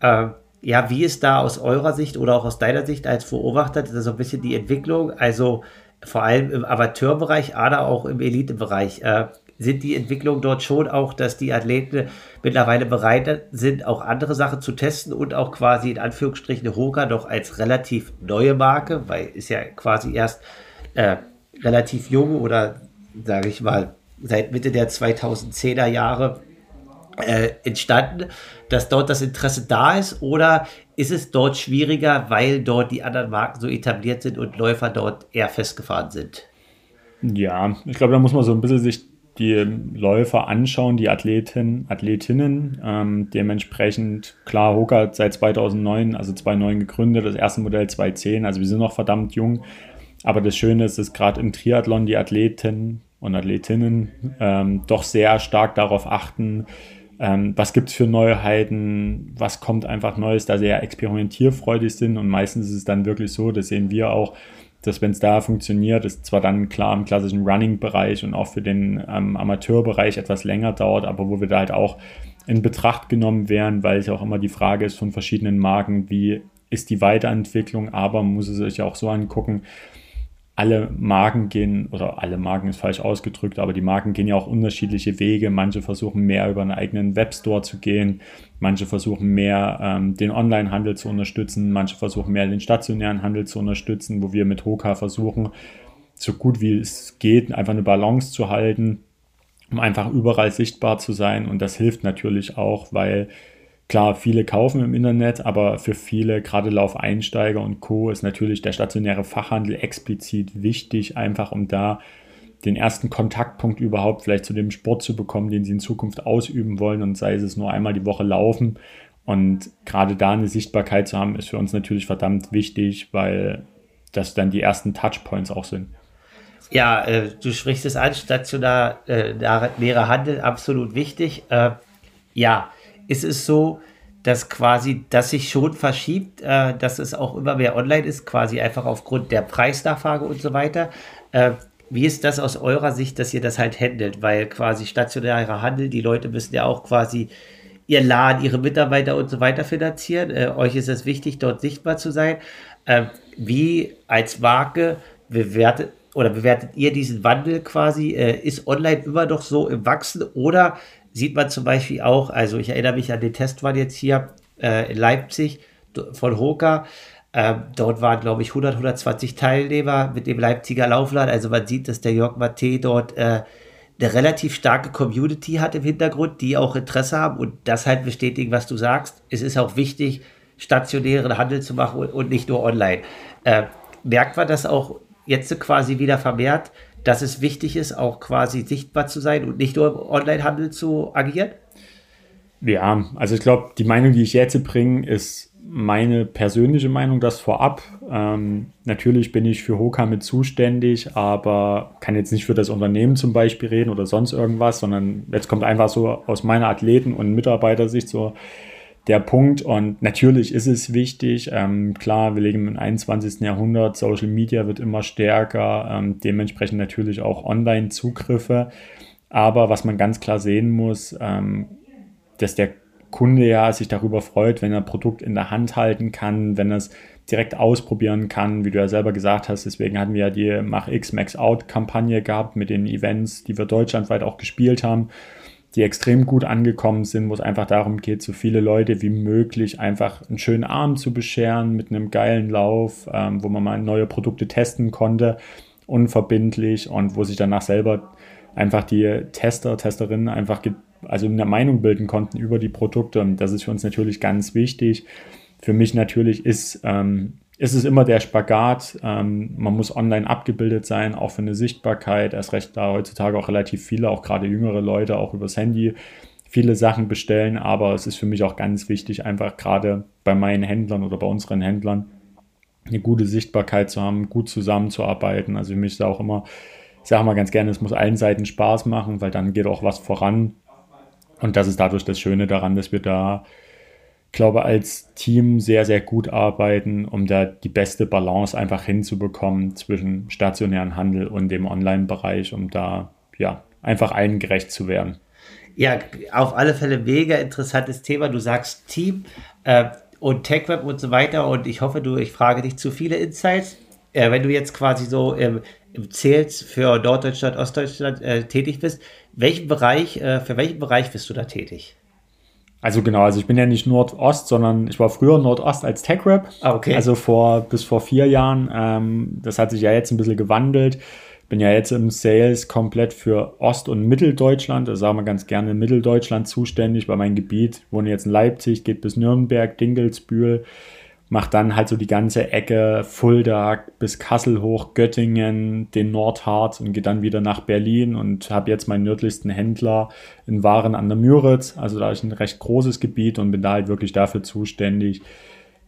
A: Äh, ja, wie ist da aus eurer Sicht oder auch aus deiner Sicht als Beobachter so ein bisschen die Entwicklung? Also vor allem im Amateurbereich, aber auch im Elitebereich. Äh, sind die Entwicklungen dort schon auch, dass die Athleten mittlerweile bereit sind, auch andere Sachen zu testen und auch quasi in Anführungsstrichen Hoka doch als relativ neue Marke, weil ist ja quasi erst äh, relativ jung oder sage ich mal, seit Mitte der 2010er Jahre äh, entstanden, dass dort das Interesse da ist oder ist es dort schwieriger, weil dort die anderen Marken so etabliert sind und Läufer dort eher festgefahren sind?
B: Ja, ich glaube, da muss man so ein bisschen sich die Läufer anschauen, die Athleten, Athletinnen. Ähm, dementsprechend, klar, Hoka hat seit 2009, also 2009 gegründet, das erste Modell 2010, also wir sind noch verdammt jung. Aber das Schöne ist, dass gerade im Triathlon die Athleten und Athletinnen ähm, doch sehr stark darauf achten, ähm, was gibt es für Neuheiten, was kommt einfach Neues, da sehr experimentierfreudig sind. Und meistens ist es dann wirklich so, das sehen wir auch, dass wenn es da funktioniert, ist zwar dann klar im klassischen Running-Bereich und auch für den ähm, Amateurbereich etwas länger dauert, aber wo wir da halt auch in Betracht genommen werden, weil es auch immer die Frage ist von verschiedenen Marken, wie ist die Weiterentwicklung, aber man muss es sich auch so angucken, alle Marken gehen, oder alle Marken ist falsch ausgedrückt, aber die Marken gehen ja auch unterschiedliche Wege. Manche versuchen mehr über einen eigenen Webstore zu gehen, manche versuchen mehr ähm, den Online-Handel zu unterstützen, manche versuchen mehr den stationären Handel zu unterstützen, wo wir mit Hoka versuchen, so gut wie es geht, einfach eine Balance zu halten, um einfach überall sichtbar zu sein. Und das hilft natürlich auch, weil Klar, viele kaufen im Internet, aber für viele, gerade Laufeinsteiger und Co., ist natürlich der stationäre Fachhandel explizit wichtig, einfach um da den ersten Kontaktpunkt überhaupt vielleicht zu dem Sport zu bekommen, den sie in Zukunft ausüben wollen und sei es nur einmal die Woche laufen. Und gerade da eine Sichtbarkeit zu haben, ist für uns natürlich verdammt wichtig, weil das dann die ersten Touchpoints auch sind.
A: Ja, äh, du sprichst es an, stationär äh, Handel, absolut wichtig. Äh, ja, ist es so, dass quasi das sich schon verschiebt, äh, dass es auch immer mehr online ist, quasi einfach aufgrund der Preisnachfrage und so weiter. Äh, wie ist das aus eurer Sicht, dass ihr das halt handelt? Weil quasi stationärer Handel, die Leute müssen ja auch quasi ihr Laden, ihre Mitarbeiter und so weiter finanzieren. Äh, euch ist es wichtig, dort sichtbar zu sein. Äh, wie als Marke bewertet oder bewertet ihr diesen Wandel quasi? Äh, ist online immer noch so im Wachsen oder sieht man zum Beispiel auch, also ich erinnere mich an den Testwahl jetzt hier äh, in Leipzig von Hoka. Ähm, dort waren, glaube ich, 100, 120 Teilnehmer mit dem Leipziger Laufladen. Also man sieht, dass der Jörg Matte dort äh, eine relativ starke Community hat im Hintergrund, die auch Interesse haben und das halt bestätigen, was du sagst. Es ist auch wichtig, stationären Handel zu machen und, und nicht nur online. Äh, merkt man das auch jetzt quasi wieder vermehrt, dass es wichtig ist, auch quasi sichtbar zu sein und nicht nur im Onlinehandel zu agieren?
B: Ja, also ich glaube, die Meinung, die ich jetzt bringe, ist meine persönliche Meinung, das vorab. Ähm, natürlich bin ich für Hoka mit zuständig, aber kann jetzt nicht für das Unternehmen zum Beispiel reden oder sonst irgendwas, sondern jetzt kommt einfach so aus meiner Athleten- und Mitarbeitersicht so der Punkt. Und natürlich ist es wichtig. Ähm, klar, wir leben im 21. Jahrhundert, Social Media wird immer stärker, ähm, dementsprechend natürlich auch Online-Zugriffe. Aber was man ganz klar sehen muss, ähm, dass der Kunde ja sich darüber freut, wenn er ein Produkt in der Hand halten kann, wenn er es direkt ausprobieren kann, wie du ja selber gesagt hast. Deswegen hatten wir ja die Mach X Max Out Kampagne gehabt mit den Events, die wir deutschlandweit auch gespielt haben, die extrem gut angekommen sind, wo es einfach darum geht, so viele Leute wie möglich einfach einen schönen Abend zu bescheren mit einem geilen Lauf, ähm, wo man mal neue Produkte testen konnte, unverbindlich und wo sich danach selber einfach die Tester, Testerinnen einfach also eine Meinung bilden konnten über die Produkte. Und das ist für uns natürlich ganz wichtig. Für mich natürlich ist, ähm, ist es immer der Spagat. Ähm, man muss online abgebildet sein, auch für eine Sichtbarkeit. Erst recht da heutzutage auch relativ viele, auch gerade jüngere Leute, auch übers Handy viele Sachen bestellen. Aber es ist für mich auch ganz wichtig, einfach gerade bei meinen Händlern oder bei unseren Händlern eine gute Sichtbarkeit zu haben, gut zusammenzuarbeiten. Also ich möchte auch immer, ich sage mal ganz gerne, es muss allen Seiten Spaß machen, weil dann geht auch was voran. Und das ist dadurch das Schöne daran, dass wir da, glaube als Team sehr, sehr gut arbeiten, um da die beste Balance einfach hinzubekommen zwischen stationären Handel und dem Online-Bereich, um da ja einfach allen gerecht zu werden.
A: Ja, auf alle Fälle mega interessantes Thema. Du sagst Team äh, und TechWeb und so weiter. Und ich hoffe, du, ich frage dich zu viele Insights. Äh, wenn du jetzt quasi so im, im Sales für Norddeutschland, Ostdeutschland äh, tätig bist, welchen Bereich, äh, für welchen Bereich bist du da tätig?
B: Also genau, also ich bin ja nicht Nordost, sondern ich war früher Nordost als TechRap. Ah, okay. Also vor bis vor vier Jahren. Ähm, das hat sich ja jetzt ein bisschen gewandelt. Bin ja jetzt im Sales komplett für Ost- und Mitteldeutschland, also sagen wir ganz gerne Mitteldeutschland zuständig, weil mein Gebiet wohne jetzt in Leipzig, geht bis Nürnberg, Dingelsbühl mache dann halt so die ganze Ecke Fulda bis Kassel hoch, Göttingen, den Nordharz und gehe dann wieder nach Berlin und habe jetzt meinen nördlichsten Händler in Waren an der Müritz. Also da ist ein recht großes Gebiet und bin da halt wirklich dafür zuständig,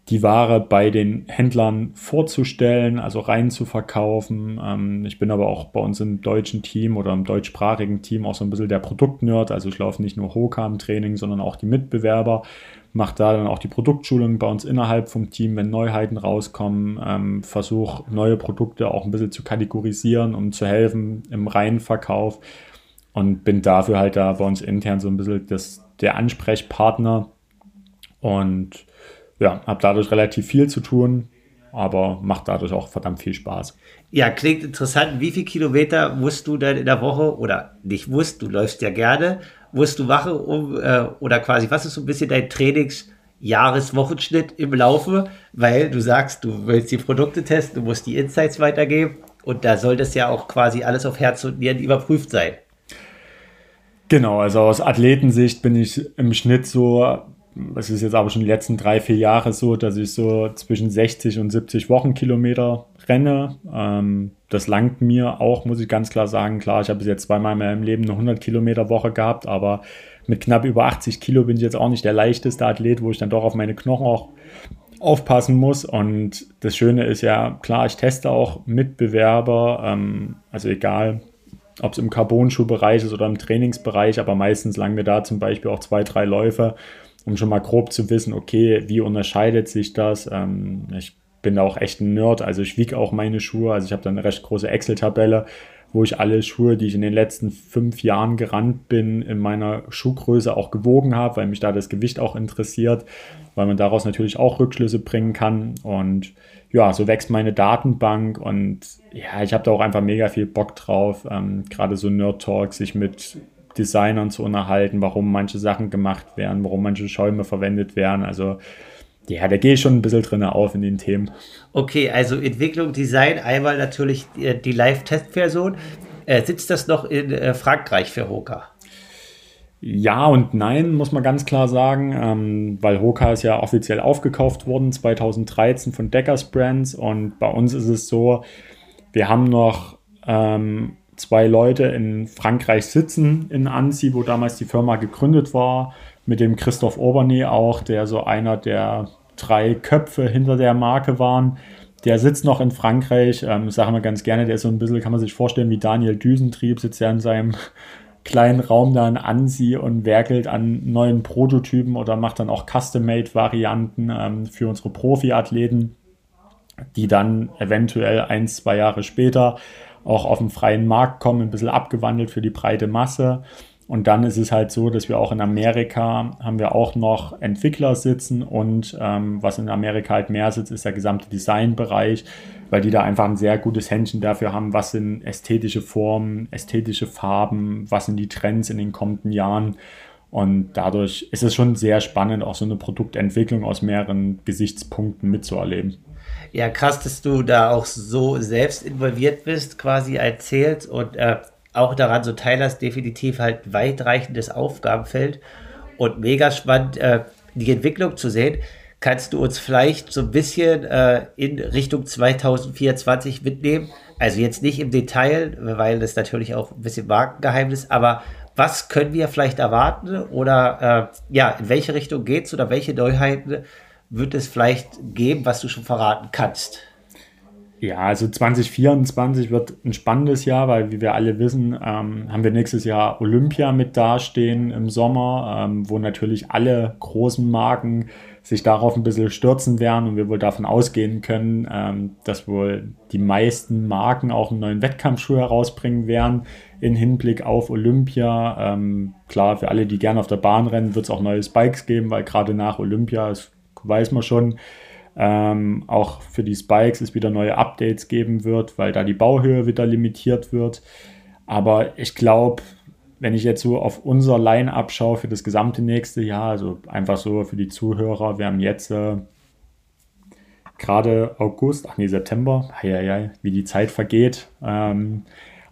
B: die Ware bei den Händlern vorzustellen, also rein zu verkaufen. Ähm, ich bin aber auch bei uns im deutschen Team oder im deutschsprachigen Team auch so ein bisschen der Produktnerd. Also ich laufe nicht nur Hoka im Training, sondern auch die Mitbewerber mache da dann auch die Produktschulung bei uns innerhalb vom Team, wenn Neuheiten rauskommen, ähm, versuche neue Produkte auch ein bisschen zu kategorisieren, um zu helfen im reinen Verkauf und bin dafür halt da bei uns intern so ein bisschen das, der Ansprechpartner und ja, habe dadurch relativ viel zu tun, aber macht dadurch auch verdammt viel Spaß.
A: Ja, klingt interessant. Wie viele Kilometer musst du denn in der Woche oder nicht musst, du läufst ja gerne, musst du machen, um, äh, oder quasi, was ist so ein bisschen dein Trainingsjahreswochenschnitt im Laufe? Weil du sagst, du willst die Produkte testen, du musst die Insights weitergeben und da soll das ja auch quasi alles auf Herz und Nieren überprüft sein.
B: Genau, also aus Athletensicht bin ich im Schnitt so, es ist jetzt aber schon die letzten drei, vier Jahre so, dass ich so zwischen 60 und 70 Wochenkilometer renne. Ähm, das langt mir auch, muss ich ganz klar sagen. Klar, ich habe bis jetzt zweimal in meinem Leben eine 100 Kilometer Woche gehabt, aber mit knapp über 80 Kilo bin ich jetzt auch nicht der leichteste Athlet, wo ich dann doch auf meine Knochen auch aufpassen muss. Und das Schöne ist ja, klar, ich teste auch Mitbewerber, ähm, also egal, ob es im Carbon-Schuhbereich ist oder im Trainingsbereich, aber meistens langen mir da zum Beispiel auch zwei, drei Läufe, um schon mal grob zu wissen, okay, wie unterscheidet sich das? Ähm, ich bin da auch echt ein Nerd. Also ich wiege auch meine Schuhe. Also ich habe da eine recht große Excel-Tabelle, wo ich alle Schuhe, die ich in den letzten fünf Jahren gerannt bin, in meiner Schuhgröße auch gewogen habe, weil mich da das Gewicht auch interessiert, weil man daraus natürlich auch Rückschlüsse bringen kann. Und ja, so wächst meine Datenbank und ja, ich habe da auch einfach mega viel Bock drauf, ähm, gerade so Nerd Talk, sich mit Designern zu unterhalten, warum manche Sachen gemacht werden, warum manche Schäume verwendet werden. Also ja, da gehe ich schon ein bisschen drin auf in den Themen.
A: Okay, also Entwicklung, Design, einmal natürlich die, die Live-Test-Version. Äh, sitzt das noch in äh, Frankreich für Hoka?
B: Ja und nein, muss man ganz klar sagen, ähm, weil Hoka ist ja offiziell aufgekauft worden 2013 von Deckers Brands und bei uns ist es so, wir haben noch ähm, zwei Leute in Frankreich sitzen, in Annecy, wo damals die Firma gegründet war, mit dem Christoph Oberny auch, der so einer der drei Köpfe hinter der Marke waren. Der sitzt noch in Frankreich, ähm, sagen wir ganz gerne, der ist so ein bisschen, kann man sich vorstellen, wie Daniel Düsentrieb, sitzt ja in seinem kleinen Raum da in Ansi und werkelt an neuen Prototypen oder macht dann auch Custom-Made-Varianten ähm, für unsere Profi-Athleten, die dann eventuell ein, zwei Jahre später auch auf den freien Markt kommen, ein bisschen abgewandelt für die breite Masse. Und dann ist es halt so, dass wir auch in Amerika haben wir auch noch Entwickler sitzen und ähm, was in Amerika halt mehr sitzt, ist der gesamte Designbereich, weil die da einfach ein sehr gutes Händchen dafür haben, was sind ästhetische Formen, ästhetische Farben, was sind die Trends in den kommenden Jahren. Und dadurch ist es schon sehr spannend, auch so eine Produktentwicklung aus mehreren Gesichtspunkten mitzuerleben.
A: Ja, krass, dass du da auch so selbst involviert bist, quasi erzählt und äh, auch daran so teilhast, definitiv halt weitreichendes Aufgabenfeld und mega spannend, äh, die Entwicklung zu sehen. Kannst du uns vielleicht so ein bisschen äh, in Richtung 2024 mitnehmen? Also jetzt nicht im Detail, weil das natürlich auch ein bisschen Markengeheimnis, aber was können wir vielleicht erwarten oder äh, ja, in welche Richtung geht es oder welche Neuheiten wird es vielleicht geben, was du schon verraten kannst?
B: Ja, also 2024 wird ein spannendes Jahr, weil wie wir alle wissen, ähm, haben wir nächstes Jahr Olympia mit dastehen im Sommer, ähm, wo natürlich alle großen Marken sich darauf ein bisschen stürzen werden und wir wohl davon ausgehen können, ähm, dass wohl die meisten Marken auch einen neuen Wettkampfschuh herausbringen werden in Hinblick auf Olympia. Ähm, klar, für alle, die gerne auf der Bahn rennen, wird es auch neue Spikes geben, weil gerade nach Olympia, das weiß man schon, ähm, auch für die Spikes es wieder neue Updates geben wird, weil da die Bauhöhe wieder limitiert wird. Aber ich glaube, wenn ich jetzt so auf unser Line-Up schaue für das gesamte nächste Jahr, also einfach so für die Zuhörer, wir haben jetzt äh, gerade August, ach nee, September, ja, ja, wie die Zeit vergeht. Ähm,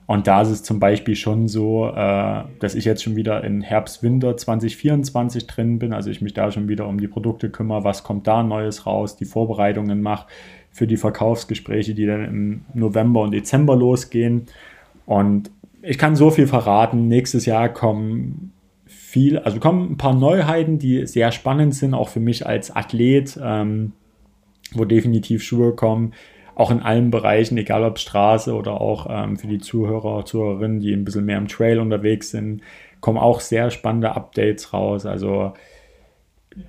B: und da ist es zum Beispiel schon so, äh, dass ich jetzt schon wieder in Herbst, Winter 2024 drin bin. Also ich mich da schon wieder um die Produkte kümmere, was kommt da Neues raus, die Vorbereitungen mache für die Verkaufsgespräche, die dann im November und Dezember losgehen. Und ich kann so viel verraten. Nächstes Jahr kommen viel, also kommen ein paar Neuheiten, die sehr spannend sind, auch für mich als Athlet, ähm, wo definitiv Schuhe kommen auch in allen Bereichen, egal ob Straße oder auch ähm, für die Zuhörer, Zuhörerinnen, die ein bisschen mehr im Trail unterwegs sind, kommen auch sehr spannende Updates raus. Also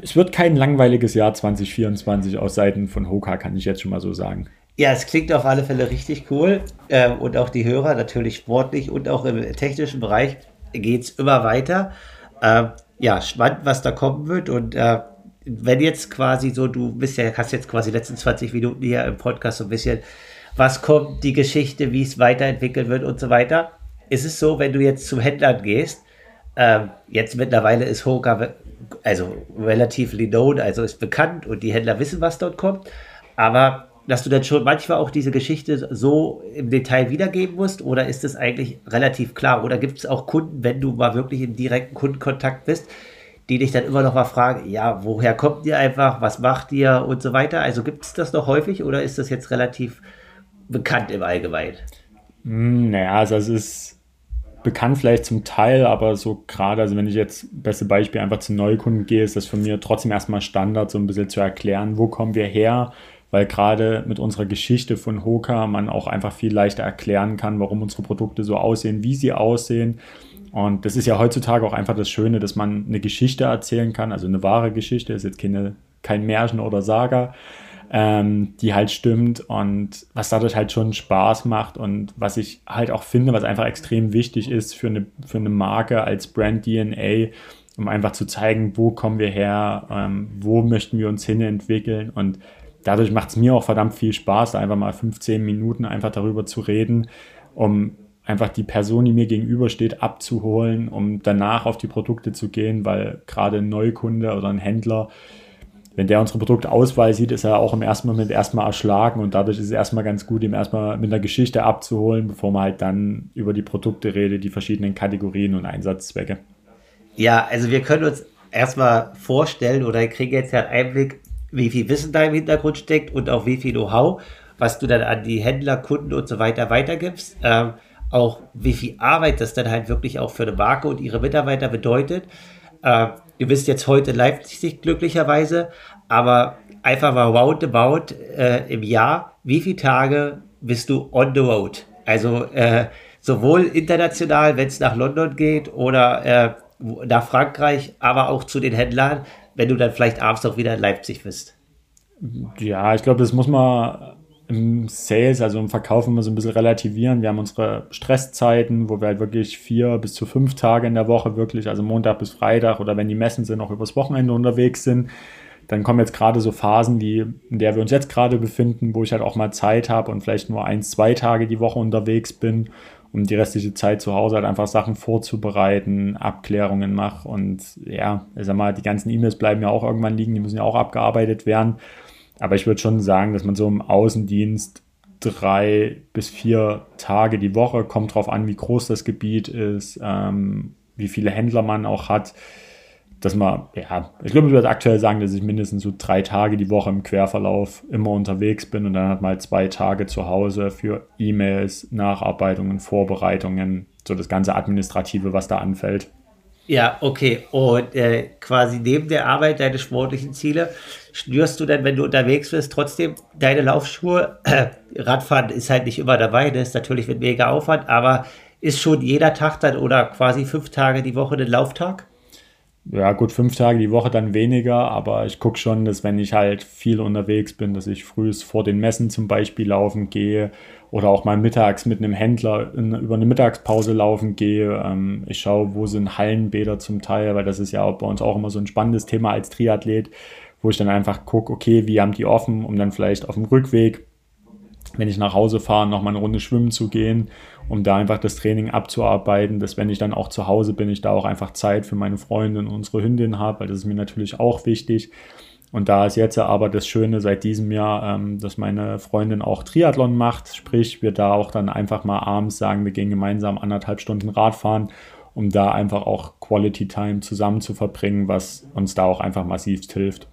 B: es wird kein langweiliges Jahr 2024 aus Seiten von Hoka, kann ich jetzt schon mal so sagen.
A: Ja, es klingt auf alle Fälle richtig cool. Äh, und auch die Hörer, natürlich sportlich und auch im technischen Bereich geht es immer weiter. Äh, ja, spannend, was da kommen wird. Und äh, wenn jetzt quasi so, du bist ja, hast jetzt quasi letzten 20 Minuten hier im Podcast so ein bisschen, was kommt, die Geschichte, wie es weiterentwickelt wird und so weiter. Ist es so, wenn du jetzt zum Händler gehst, ähm, jetzt mittlerweile ist Hoka also relativ known, also ist bekannt und die Händler wissen, was dort kommt, aber dass du dann schon manchmal auch diese Geschichte so im Detail wiedergeben musst oder ist es eigentlich relativ klar oder gibt es auch Kunden, wenn du mal wirklich im direkten Kundenkontakt bist, die dich dann immer noch mal fragen, ja, woher kommt ihr einfach, was macht ihr und so weiter. Also gibt es das noch häufig oder ist das jetzt relativ bekannt im Allgemeinen?
B: Hm, naja, also es ist bekannt vielleicht zum Teil, aber so gerade, also wenn ich jetzt, beste Beispiel, einfach zu Neukunden gehe, ist das für mich trotzdem erstmal Standard, so ein bisschen zu erklären, wo kommen wir her, weil gerade mit unserer Geschichte von Hoka man auch einfach viel leichter erklären kann, warum unsere Produkte so aussehen, wie sie aussehen und das ist ja heutzutage auch einfach das Schöne, dass man eine Geschichte erzählen kann, also eine wahre Geschichte, ist jetzt keine, kein Märchen oder Saga, ähm, die halt stimmt. Und was dadurch halt schon Spaß macht und was ich halt auch finde, was einfach extrem wichtig ist für eine, für eine Marke als Brand DNA, um einfach zu zeigen, wo kommen wir her, ähm, wo möchten wir uns hin entwickeln. Und dadurch macht es mir auch verdammt viel Spaß, da einfach mal 15 Minuten einfach darüber zu reden, um einfach die Person, die mir gegenübersteht, abzuholen, um danach auf die Produkte zu gehen, weil gerade ein Neukunde oder ein Händler wenn der unsere Produktauswahl sieht, ist er auch im ersten Moment erstmal erschlagen und dadurch ist es erstmal ganz gut, ihm erstmal mit einer Geschichte abzuholen, bevor man halt dann über die Produkte redet, die verschiedenen Kategorien und Einsatzzwecke.
A: Ja, also wir können uns erstmal vorstellen oder kriegen jetzt ja einen Einblick, wie viel Wissen da im Hintergrund steckt und auch wie viel Know-how, was du dann an die Händler, Kunden und so weiter weitergibst. Ähm, auch wie viel Arbeit das dann halt wirklich auch für eine Marke und ihre Mitarbeiter bedeutet. Äh, ihr bist jetzt heute Leipzig glücklicherweise, aber einfach mal roundabout äh, im Jahr, wie viele Tage bist du on the road? Also äh, sowohl international, wenn es nach London geht oder äh, nach Frankreich, aber auch zu den Händlern, wenn du dann vielleicht abends auch wieder in Leipzig bist.
B: Ja, ich glaube, das muss man im Sales, also im Verkauf immer so ein bisschen relativieren. Wir haben unsere Stresszeiten, wo wir halt wirklich vier bis zu fünf Tage in der Woche wirklich, also Montag bis Freitag oder wenn die Messen sind, auch übers Wochenende unterwegs sind. Dann kommen jetzt gerade so Phasen, die, in der wir uns jetzt gerade befinden, wo ich halt auch mal Zeit habe und vielleicht nur eins, zwei Tage die Woche unterwegs bin, um die restliche Zeit zu Hause halt einfach Sachen vorzubereiten, Abklärungen mache und ja, ich sag mal, die ganzen E-Mails bleiben ja auch irgendwann liegen, die müssen ja auch abgearbeitet werden. Aber ich würde schon sagen, dass man so im Außendienst drei bis vier Tage die Woche, kommt drauf an, wie groß das Gebiet ist, ähm, wie viele Händler man auch hat, dass man, ja, ich glaube, ich würde aktuell sagen, dass ich mindestens so drei Tage die Woche im Querverlauf immer unterwegs bin und dann hat halt zwei Tage zu Hause für E-Mails, Nacharbeitungen, Vorbereitungen, so das ganze Administrative, was da anfällt.
A: Ja, okay. Und äh, quasi neben der Arbeit deine sportlichen Ziele, schnürst du dann, wenn du unterwegs bist, trotzdem deine Laufschuhe? Radfahren ist halt nicht immer dabei, das ist natürlich mit mega Aufwand, aber ist schon jeder Tag dann oder quasi fünf Tage die Woche ein Lauftag?
B: Ja, gut, fünf Tage die Woche dann weniger, aber ich gucke schon, dass wenn ich halt viel unterwegs bin, dass ich frühs vor den Messen zum Beispiel laufen gehe oder auch mal mittags mit einem Händler in, über eine Mittagspause laufen gehe. Ähm, ich schaue, wo sind Hallenbäder zum Teil, weil das ist ja bei uns auch immer so ein spannendes Thema als Triathlet, wo ich dann einfach gucke, okay, wie haben die offen, um dann vielleicht auf dem Rückweg, wenn ich nach Hause fahre, nochmal eine Runde schwimmen zu gehen um da einfach das Training abzuarbeiten, dass wenn ich dann auch zu Hause bin, ich da auch einfach Zeit für meine Freundin und unsere Hündin habe, weil das ist mir natürlich auch wichtig. Und da ist jetzt aber das Schöne seit diesem Jahr, ähm, dass meine Freundin auch Triathlon macht, sprich wir da auch dann einfach mal abends sagen, wir gehen gemeinsam anderthalb Stunden Radfahren, um da einfach auch Quality Time zusammen zu verbringen, was uns da auch einfach massiv hilft.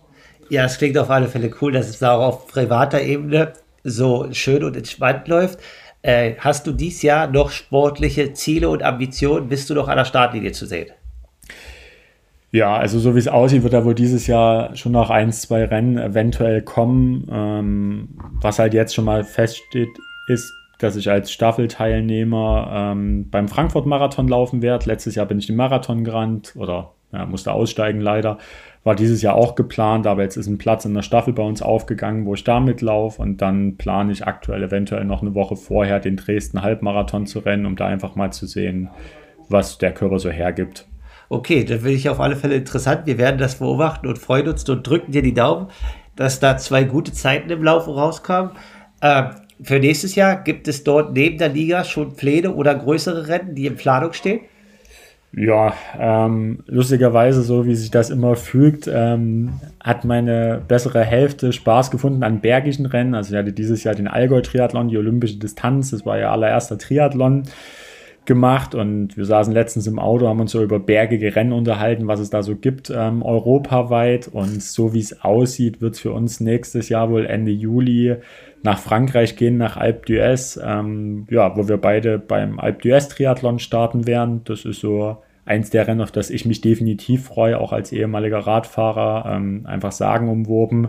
A: Ja, es klingt auf alle Fälle cool, dass es da auch auf privater Ebene so schön und entspannt läuft. Äh, hast du dieses Jahr noch sportliche Ziele und Ambitionen? Bist du noch an der Startlinie zu sehen?
B: Ja, also so wie es aussieht, wird da wohl dieses Jahr schon noch ein, zwei Rennen eventuell kommen. Ähm, was halt jetzt schon mal feststeht, ist, dass ich als Staffelteilnehmer ähm, beim Frankfurt-Marathon laufen werde. Letztes Jahr bin ich den Marathon gerannt oder ja, musste aussteigen leider. War dieses Jahr auch geplant, aber jetzt ist ein Platz in der Staffel bei uns aufgegangen, wo ich da mitlaufe und dann plane ich aktuell eventuell noch eine Woche vorher den Dresden Halbmarathon zu rennen, um da einfach mal zu sehen, was der Körper so hergibt.
A: Okay, das will ich auf alle Fälle interessant. Wir werden das beobachten und freuen uns und drücken dir die Daumen, dass da zwei gute Zeiten im Laufe rauskommen. Äh, für nächstes Jahr gibt es dort neben der Liga schon Pläne oder größere Rennen, die in Planung stehen?
B: Ja, ähm, lustigerweise, so wie sich das immer fügt, ähm, hat meine bessere Hälfte Spaß gefunden an bergigen Rennen. Also ich hatte dieses Jahr den Allgäu-Triathlon, die olympische Distanz, das war ja allererster Triathlon gemacht und wir saßen letztens im Auto, haben uns so über bergige Rennen unterhalten, was es da so gibt, ähm, europaweit und so wie es aussieht, wird es für uns nächstes Jahr wohl Ende Juli nach Frankreich gehen, nach Alpe d'Huez, ähm, ja, wo wir beide beim Alpe d'Huez Triathlon starten werden. Das ist so eins der Rennen, auf das ich mich definitiv freue, auch als ehemaliger Radfahrer, ähm, einfach sagen umworben.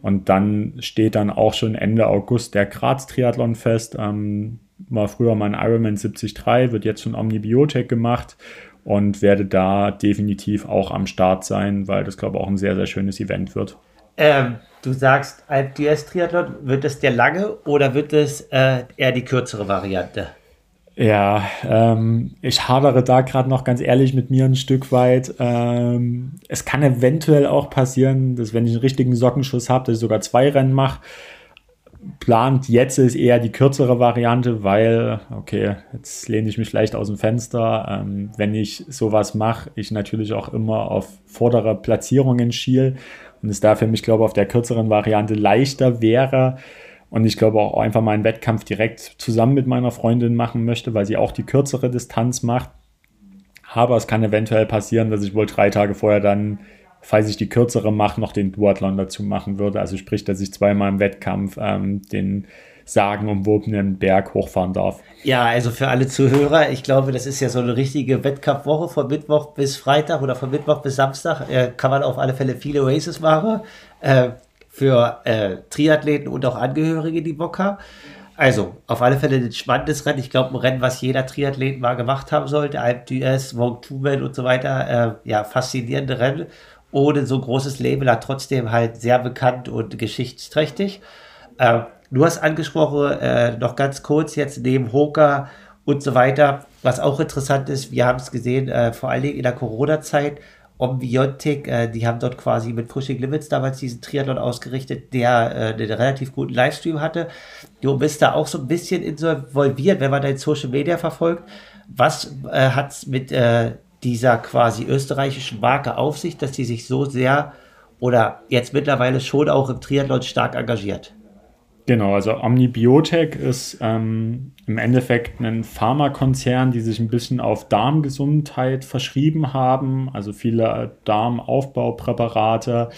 B: Und dann steht dann auch schon Ende August der Graz Triathlon fest. Ähm, war früher mal ein Ironman 73, wird jetzt schon Omnibiotech gemacht und werde da definitiv auch am Start sein, weil das, glaube ich, auch ein sehr, sehr schönes Event wird.
A: Ähm, du sagst, Alp d'Huez Triathlon, wird es der lange oder wird es äh, eher die kürzere Variante?
B: Ja, ähm, ich hadere da gerade noch ganz ehrlich mit mir ein Stück weit. Ähm, es kann eventuell auch passieren, dass wenn ich einen richtigen Sockenschuss habe, dass ich sogar zwei Rennen mache plant jetzt ist eher die kürzere Variante, weil, okay, jetzt lehne ich mich vielleicht aus dem Fenster. Ähm, wenn ich sowas mache, ich natürlich auch immer auf vordere Platzierungen schiel und es da für mich, glaube ich, auf der kürzeren Variante leichter wäre. Und ich glaube auch einfach mal einen Wettkampf direkt zusammen mit meiner Freundin machen möchte, weil sie auch die kürzere Distanz macht. Aber es kann eventuell passieren, dass ich wohl drei Tage vorher dann, falls ich die kürzere mache, noch den Duathlon dazu machen würde. Also sprich, dass ich zweimal im Wettkampf ähm, den sagenumwobenen Berg hochfahren darf.
A: Ja, also für alle Zuhörer, ich glaube, das ist ja so eine richtige Wettkampfwoche von Mittwoch bis Freitag oder von Mittwoch bis Samstag. Äh, kann man auf alle Fälle viele Races machen. Äh, für äh, Triathleten und auch Angehörige, die Bock haben. Also, auf alle Fälle ein spannendes Rennen. Ich glaube, ein Rennen, was jeder Triathlet mal gemacht haben sollte. Alp d'Huez, Wong Tumen und so weiter. Äh, ja, faszinierende Rennen. Ohne so großes Label, hat trotzdem halt sehr bekannt und geschichtsträchtig. Äh, du hast angesprochen, äh, noch ganz kurz jetzt neben Hoka und so weiter, was auch interessant ist, wir haben es gesehen, äh, vor allen Dingen in der Corona-Zeit, Ombiotic, äh, die haben dort quasi mit Pushing Limits damals diesen Triathlon ausgerichtet, der äh, einen relativ guten Livestream hatte. Du bist da auch so ein bisschen involviert, wenn man dein Social Media verfolgt. Was äh, hat es mit äh, dieser quasi österreichischen Marke auf sich, dass die sich so sehr oder jetzt mittlerweile schon auch im Triathlon stark engagiert?
B: Genau, also Omnibiotech ist ähm, im Endeffekt ein Pharmakonzern, die sich ein bisschen auf Darmgesundheit verschrieben haben, also viele Darmaufbaupräparate,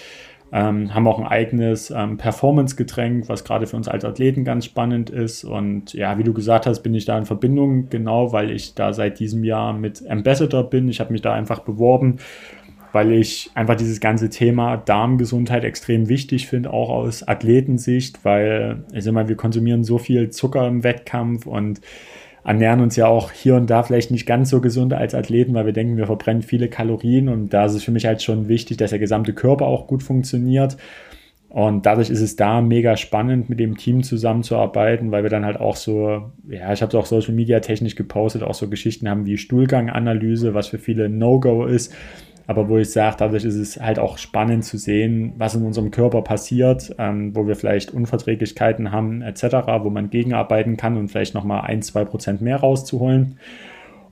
B: ähm, haben auch ein eigenes ähm, Performance-Getränk, was gerade für uns als Athleten ganz spannend ist. Und ja, wie du gesagt hast, bin ich da in Verbindung, genau, weil ich da seit diesem Jahr mit Ambassador bin. Ich habe mich da einfach beworben weil ich einfach dieses ganze Thema Darmgesundheit extrem wichtig finde, auch aus Athletensicht, weil ich sag mal, wir konsumieren so viel Zucker im Wettkampf und ernähren uns ja auch hier und da vielleicht nicht ganz so gesund als Athleten, weil wir denken, wir verbrennen viele Kalorien und da ist es für mich halt schon wichtig, dass der gesamte Körper auch gut funktioniert. Und dadurch ist es da mega spannend, mit dem Team zusammenzuarbeiten, weil wir dann halt auch so, ja, ich habe es auch Social Media technisch gepostet, auch so Geschichten haben wie Stuhlganganalyse, was für viele No-Go ist aber wo ich sage, dadurch ist es halt auch spannend zu sehen, was in unserem Körper passiert, ähm, wo wir vielleicht Unverträglichkeiten haben etc., wo man gegenarbeiten kann und vielleicht nochmal ein, zwei Prozent mehr rauszuholen.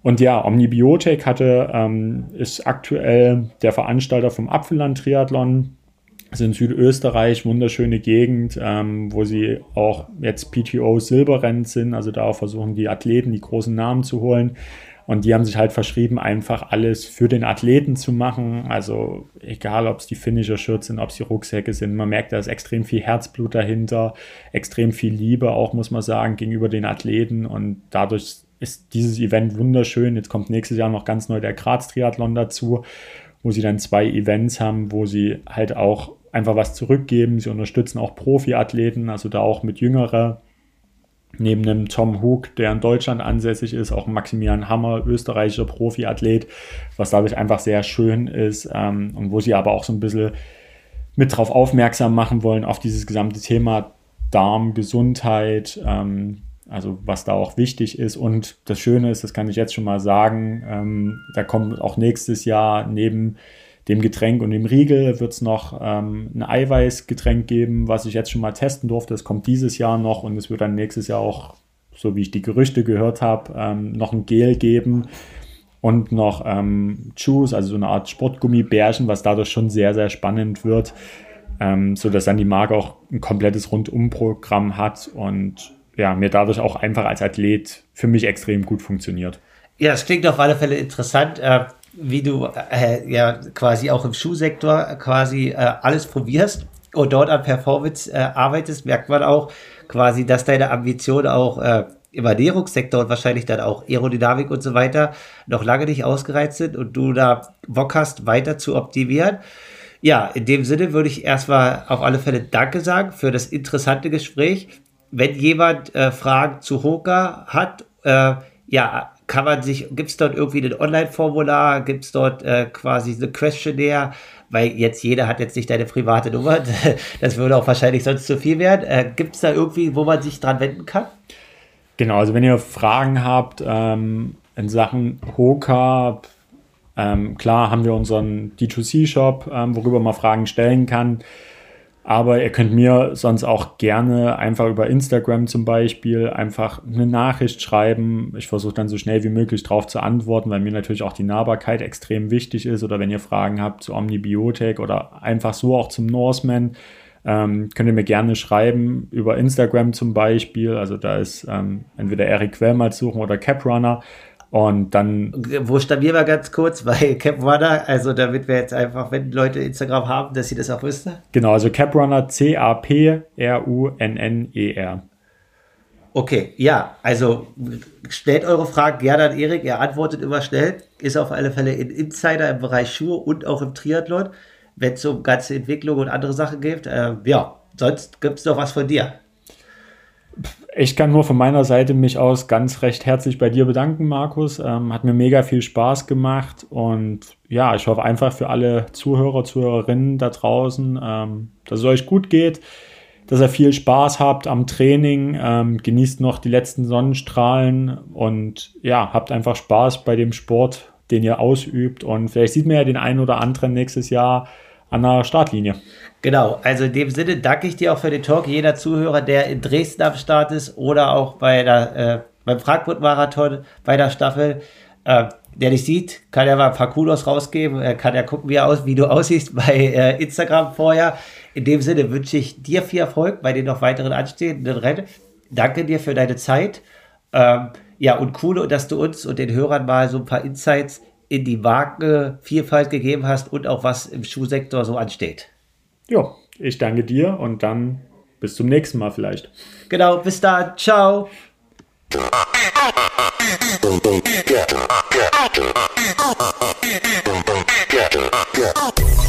B: Und ja, Omnibiotech hatte, ähm, ist aktuell der Veranstalter vom Apfelland-Triathlon. Ist in Südösterreich, wunderschöne Gegend, ähm, wo sie auch jetzt PTO Silberrennen sind. Also da versuchen die Athleten die großen Namen zu holen. Und die haben sich halt verschrieben, einfach alles für den Athleten zu machen. Also egal, ob es die Finisher-Shirts sind, ob es die Rucksäcke sind. Man merkt, da ist extrem viel Herzblut dahinter, extrem viel Liebe auch, muss man sagen, gegenüber den Athleten. Und dadurch ist dieses Event wunderschön. Jetzt kommt nächstes Jahr noch ganz neu der Graz-Triathlon dazu, wo sie dann zwei Events haben, wo sie halt auch einfach was zurückgeben. Sie unterstützen auch Profiathleten, also da auch mit jüngerer neben einem Tom Hook, der in Deutschland ansässig ist, auch Maximilian Hammer, österreichischer Profiathlet, was dadurch einfach sehr schön ist ähm, und wo sie aber auch so ein bisschen mit drauf aufmerksam machen wollen auf dieses gesamte Thema Darm, Gesundheit, ähm, also was da auch wichtig ist. Und das Schöne ist, das kann ich jetzt schon mal sagen, ähm, da kommt auch nächstes Jahr neben dem Getränk und dem Riegel wird es noch ähm, ein Eiweißgetränk geben, was ich jetzt schon mal testen durfte. Das kommt dieses Jahr noch und es wird dann nächstes Jahr auch, so wie ich die Gerüchte gehört habe, ähm, noch ein Gel geben und noch ähm, Juice, also so eine Art Sportgummibärchen, was dadurch schon sehr, sehr spannend wird, ähm, sodass dann die Marke auch ein komplettes Rundumprogramm hat und ja, mir dadurch auch einfach als Athlet für mich extrem gut funktioniert.
A: Ja, es klingt auf alle Fälle interessant. Äh, wie du äh, ja quasi auch im Schuhsektor quasi äh, alles probierst und dort an Performance äh, arbeitest, merkt man auch quasi, dass deine Ambitionen auch äh, im Ernährungssektor und wahrscheinlich dann auch Aerodynamik und so weiter noch lange nicht ausgereizt sind und du da Bock hast, weiter zu optimieren. Ja, in dem Sinne würde ich erstmal auf alle Fälle Danke sagen für das interessante Gespräch. Wenn jemand äh, Fragen zu Hoka hat, äh, ja, kann man sich, gibt es dort irgendwie ein Online-Formular, gibt es dort äh, quasi eine Questionnaire, weil jetzt jeder hat jetzt nicht deine private Nummer, das würde auch wahrscheinlich sonst zu viel werden. Äh, gibt es da irgendwie, wo man sich dran wenden kann?
B: Genau, also wenn ihr Fragen habt ähm, in Sachen Hoka, ähm, klar haben wir unseren D2C-Shop, ähm, worüber man Fragen stellen kann. Aber ihr könnt mir sonst auch gerne einfach über Instagram zum Beispiel einfach eine Nachricht schreiben. Ich versuche dann so schnell wie möglich darauf zu antworten, weil mir natürlich auch die Nahbarkeit extrem wichtig ist. Oder wenn ihr Fragen habt zu Omnibiotik oder einfach so auch zum Norseman, ähm, könnt ihr mir gerne schreiben über Instagram zum Beispiel. Also da ist ähm, entweder Eric Quellmalz suchen oder Caprunner. Und dann.
A: Wo stabieren wir ganz kurz? Bei Caprunner, also damit wir jetzt einfach, wenn Leute Instagram haben, dass sie das auch wüssten.
B: Genau, also Caprunner C-A-P-R-U-N-N-E-R.
A: Okay, ja, also stellt eure Fragen gerne an Erik, er antwortet immer schnell, ist auf alle Fälle ein Insider im Bereich Schuhe und auch im Triathlon, wenn es um ganze Entwicklung und andere Sachen geht. Äh, ja, sonst gibt es noch was von dir
B: ich kann nur von meiner Seite mich aus ganz recht herzlich bei dir bedanken, Markus. Ähm, hat mir mega viel Spaß gemacht und ja, ich hoffe einfach für alle Zuhörer, Zuhörerinnen da draußen, ähm, dass es euch gut geht, dass ihr viel Spaß habt am Training, ähm, genießt noch die letzten Sonnenstrahlen und ja, habt einfach Spaß bei dem Sport, den ihr ausübt und vielleicht sieht man ja den einen oder anderen nächstes Jahr an der Startlinie.
A: Genau, also in dem Sinne danke ich dir auch für den Talk. Jeder Zuhörer, der in Dresden am Start ist oder auch bei der, äh, beim Frankfurt-Marathon bei der Staffel, äh, der dich sieht, kann ja mal ein paar Kudos rausgeben, er kann ja gucken, wie, er aus, wie du aussiehst bei äh, Instagram vorher. In dem Sinne wünsche ich dir viel Erfolg bei den noch weiteren anstehenden Rennen. Danke dir für deine Zeit. Ähm, ja, und cool, dass du uns und den Hörern mal so ein paar Insights in die Markenvielfalt gegeben hast und auch was im Schuhsektor so ansteht.
B: Ja, ich danke dir und dann bis zum nächsten Mal vielleicht.
A: Genau, bis dann. Ciao. Get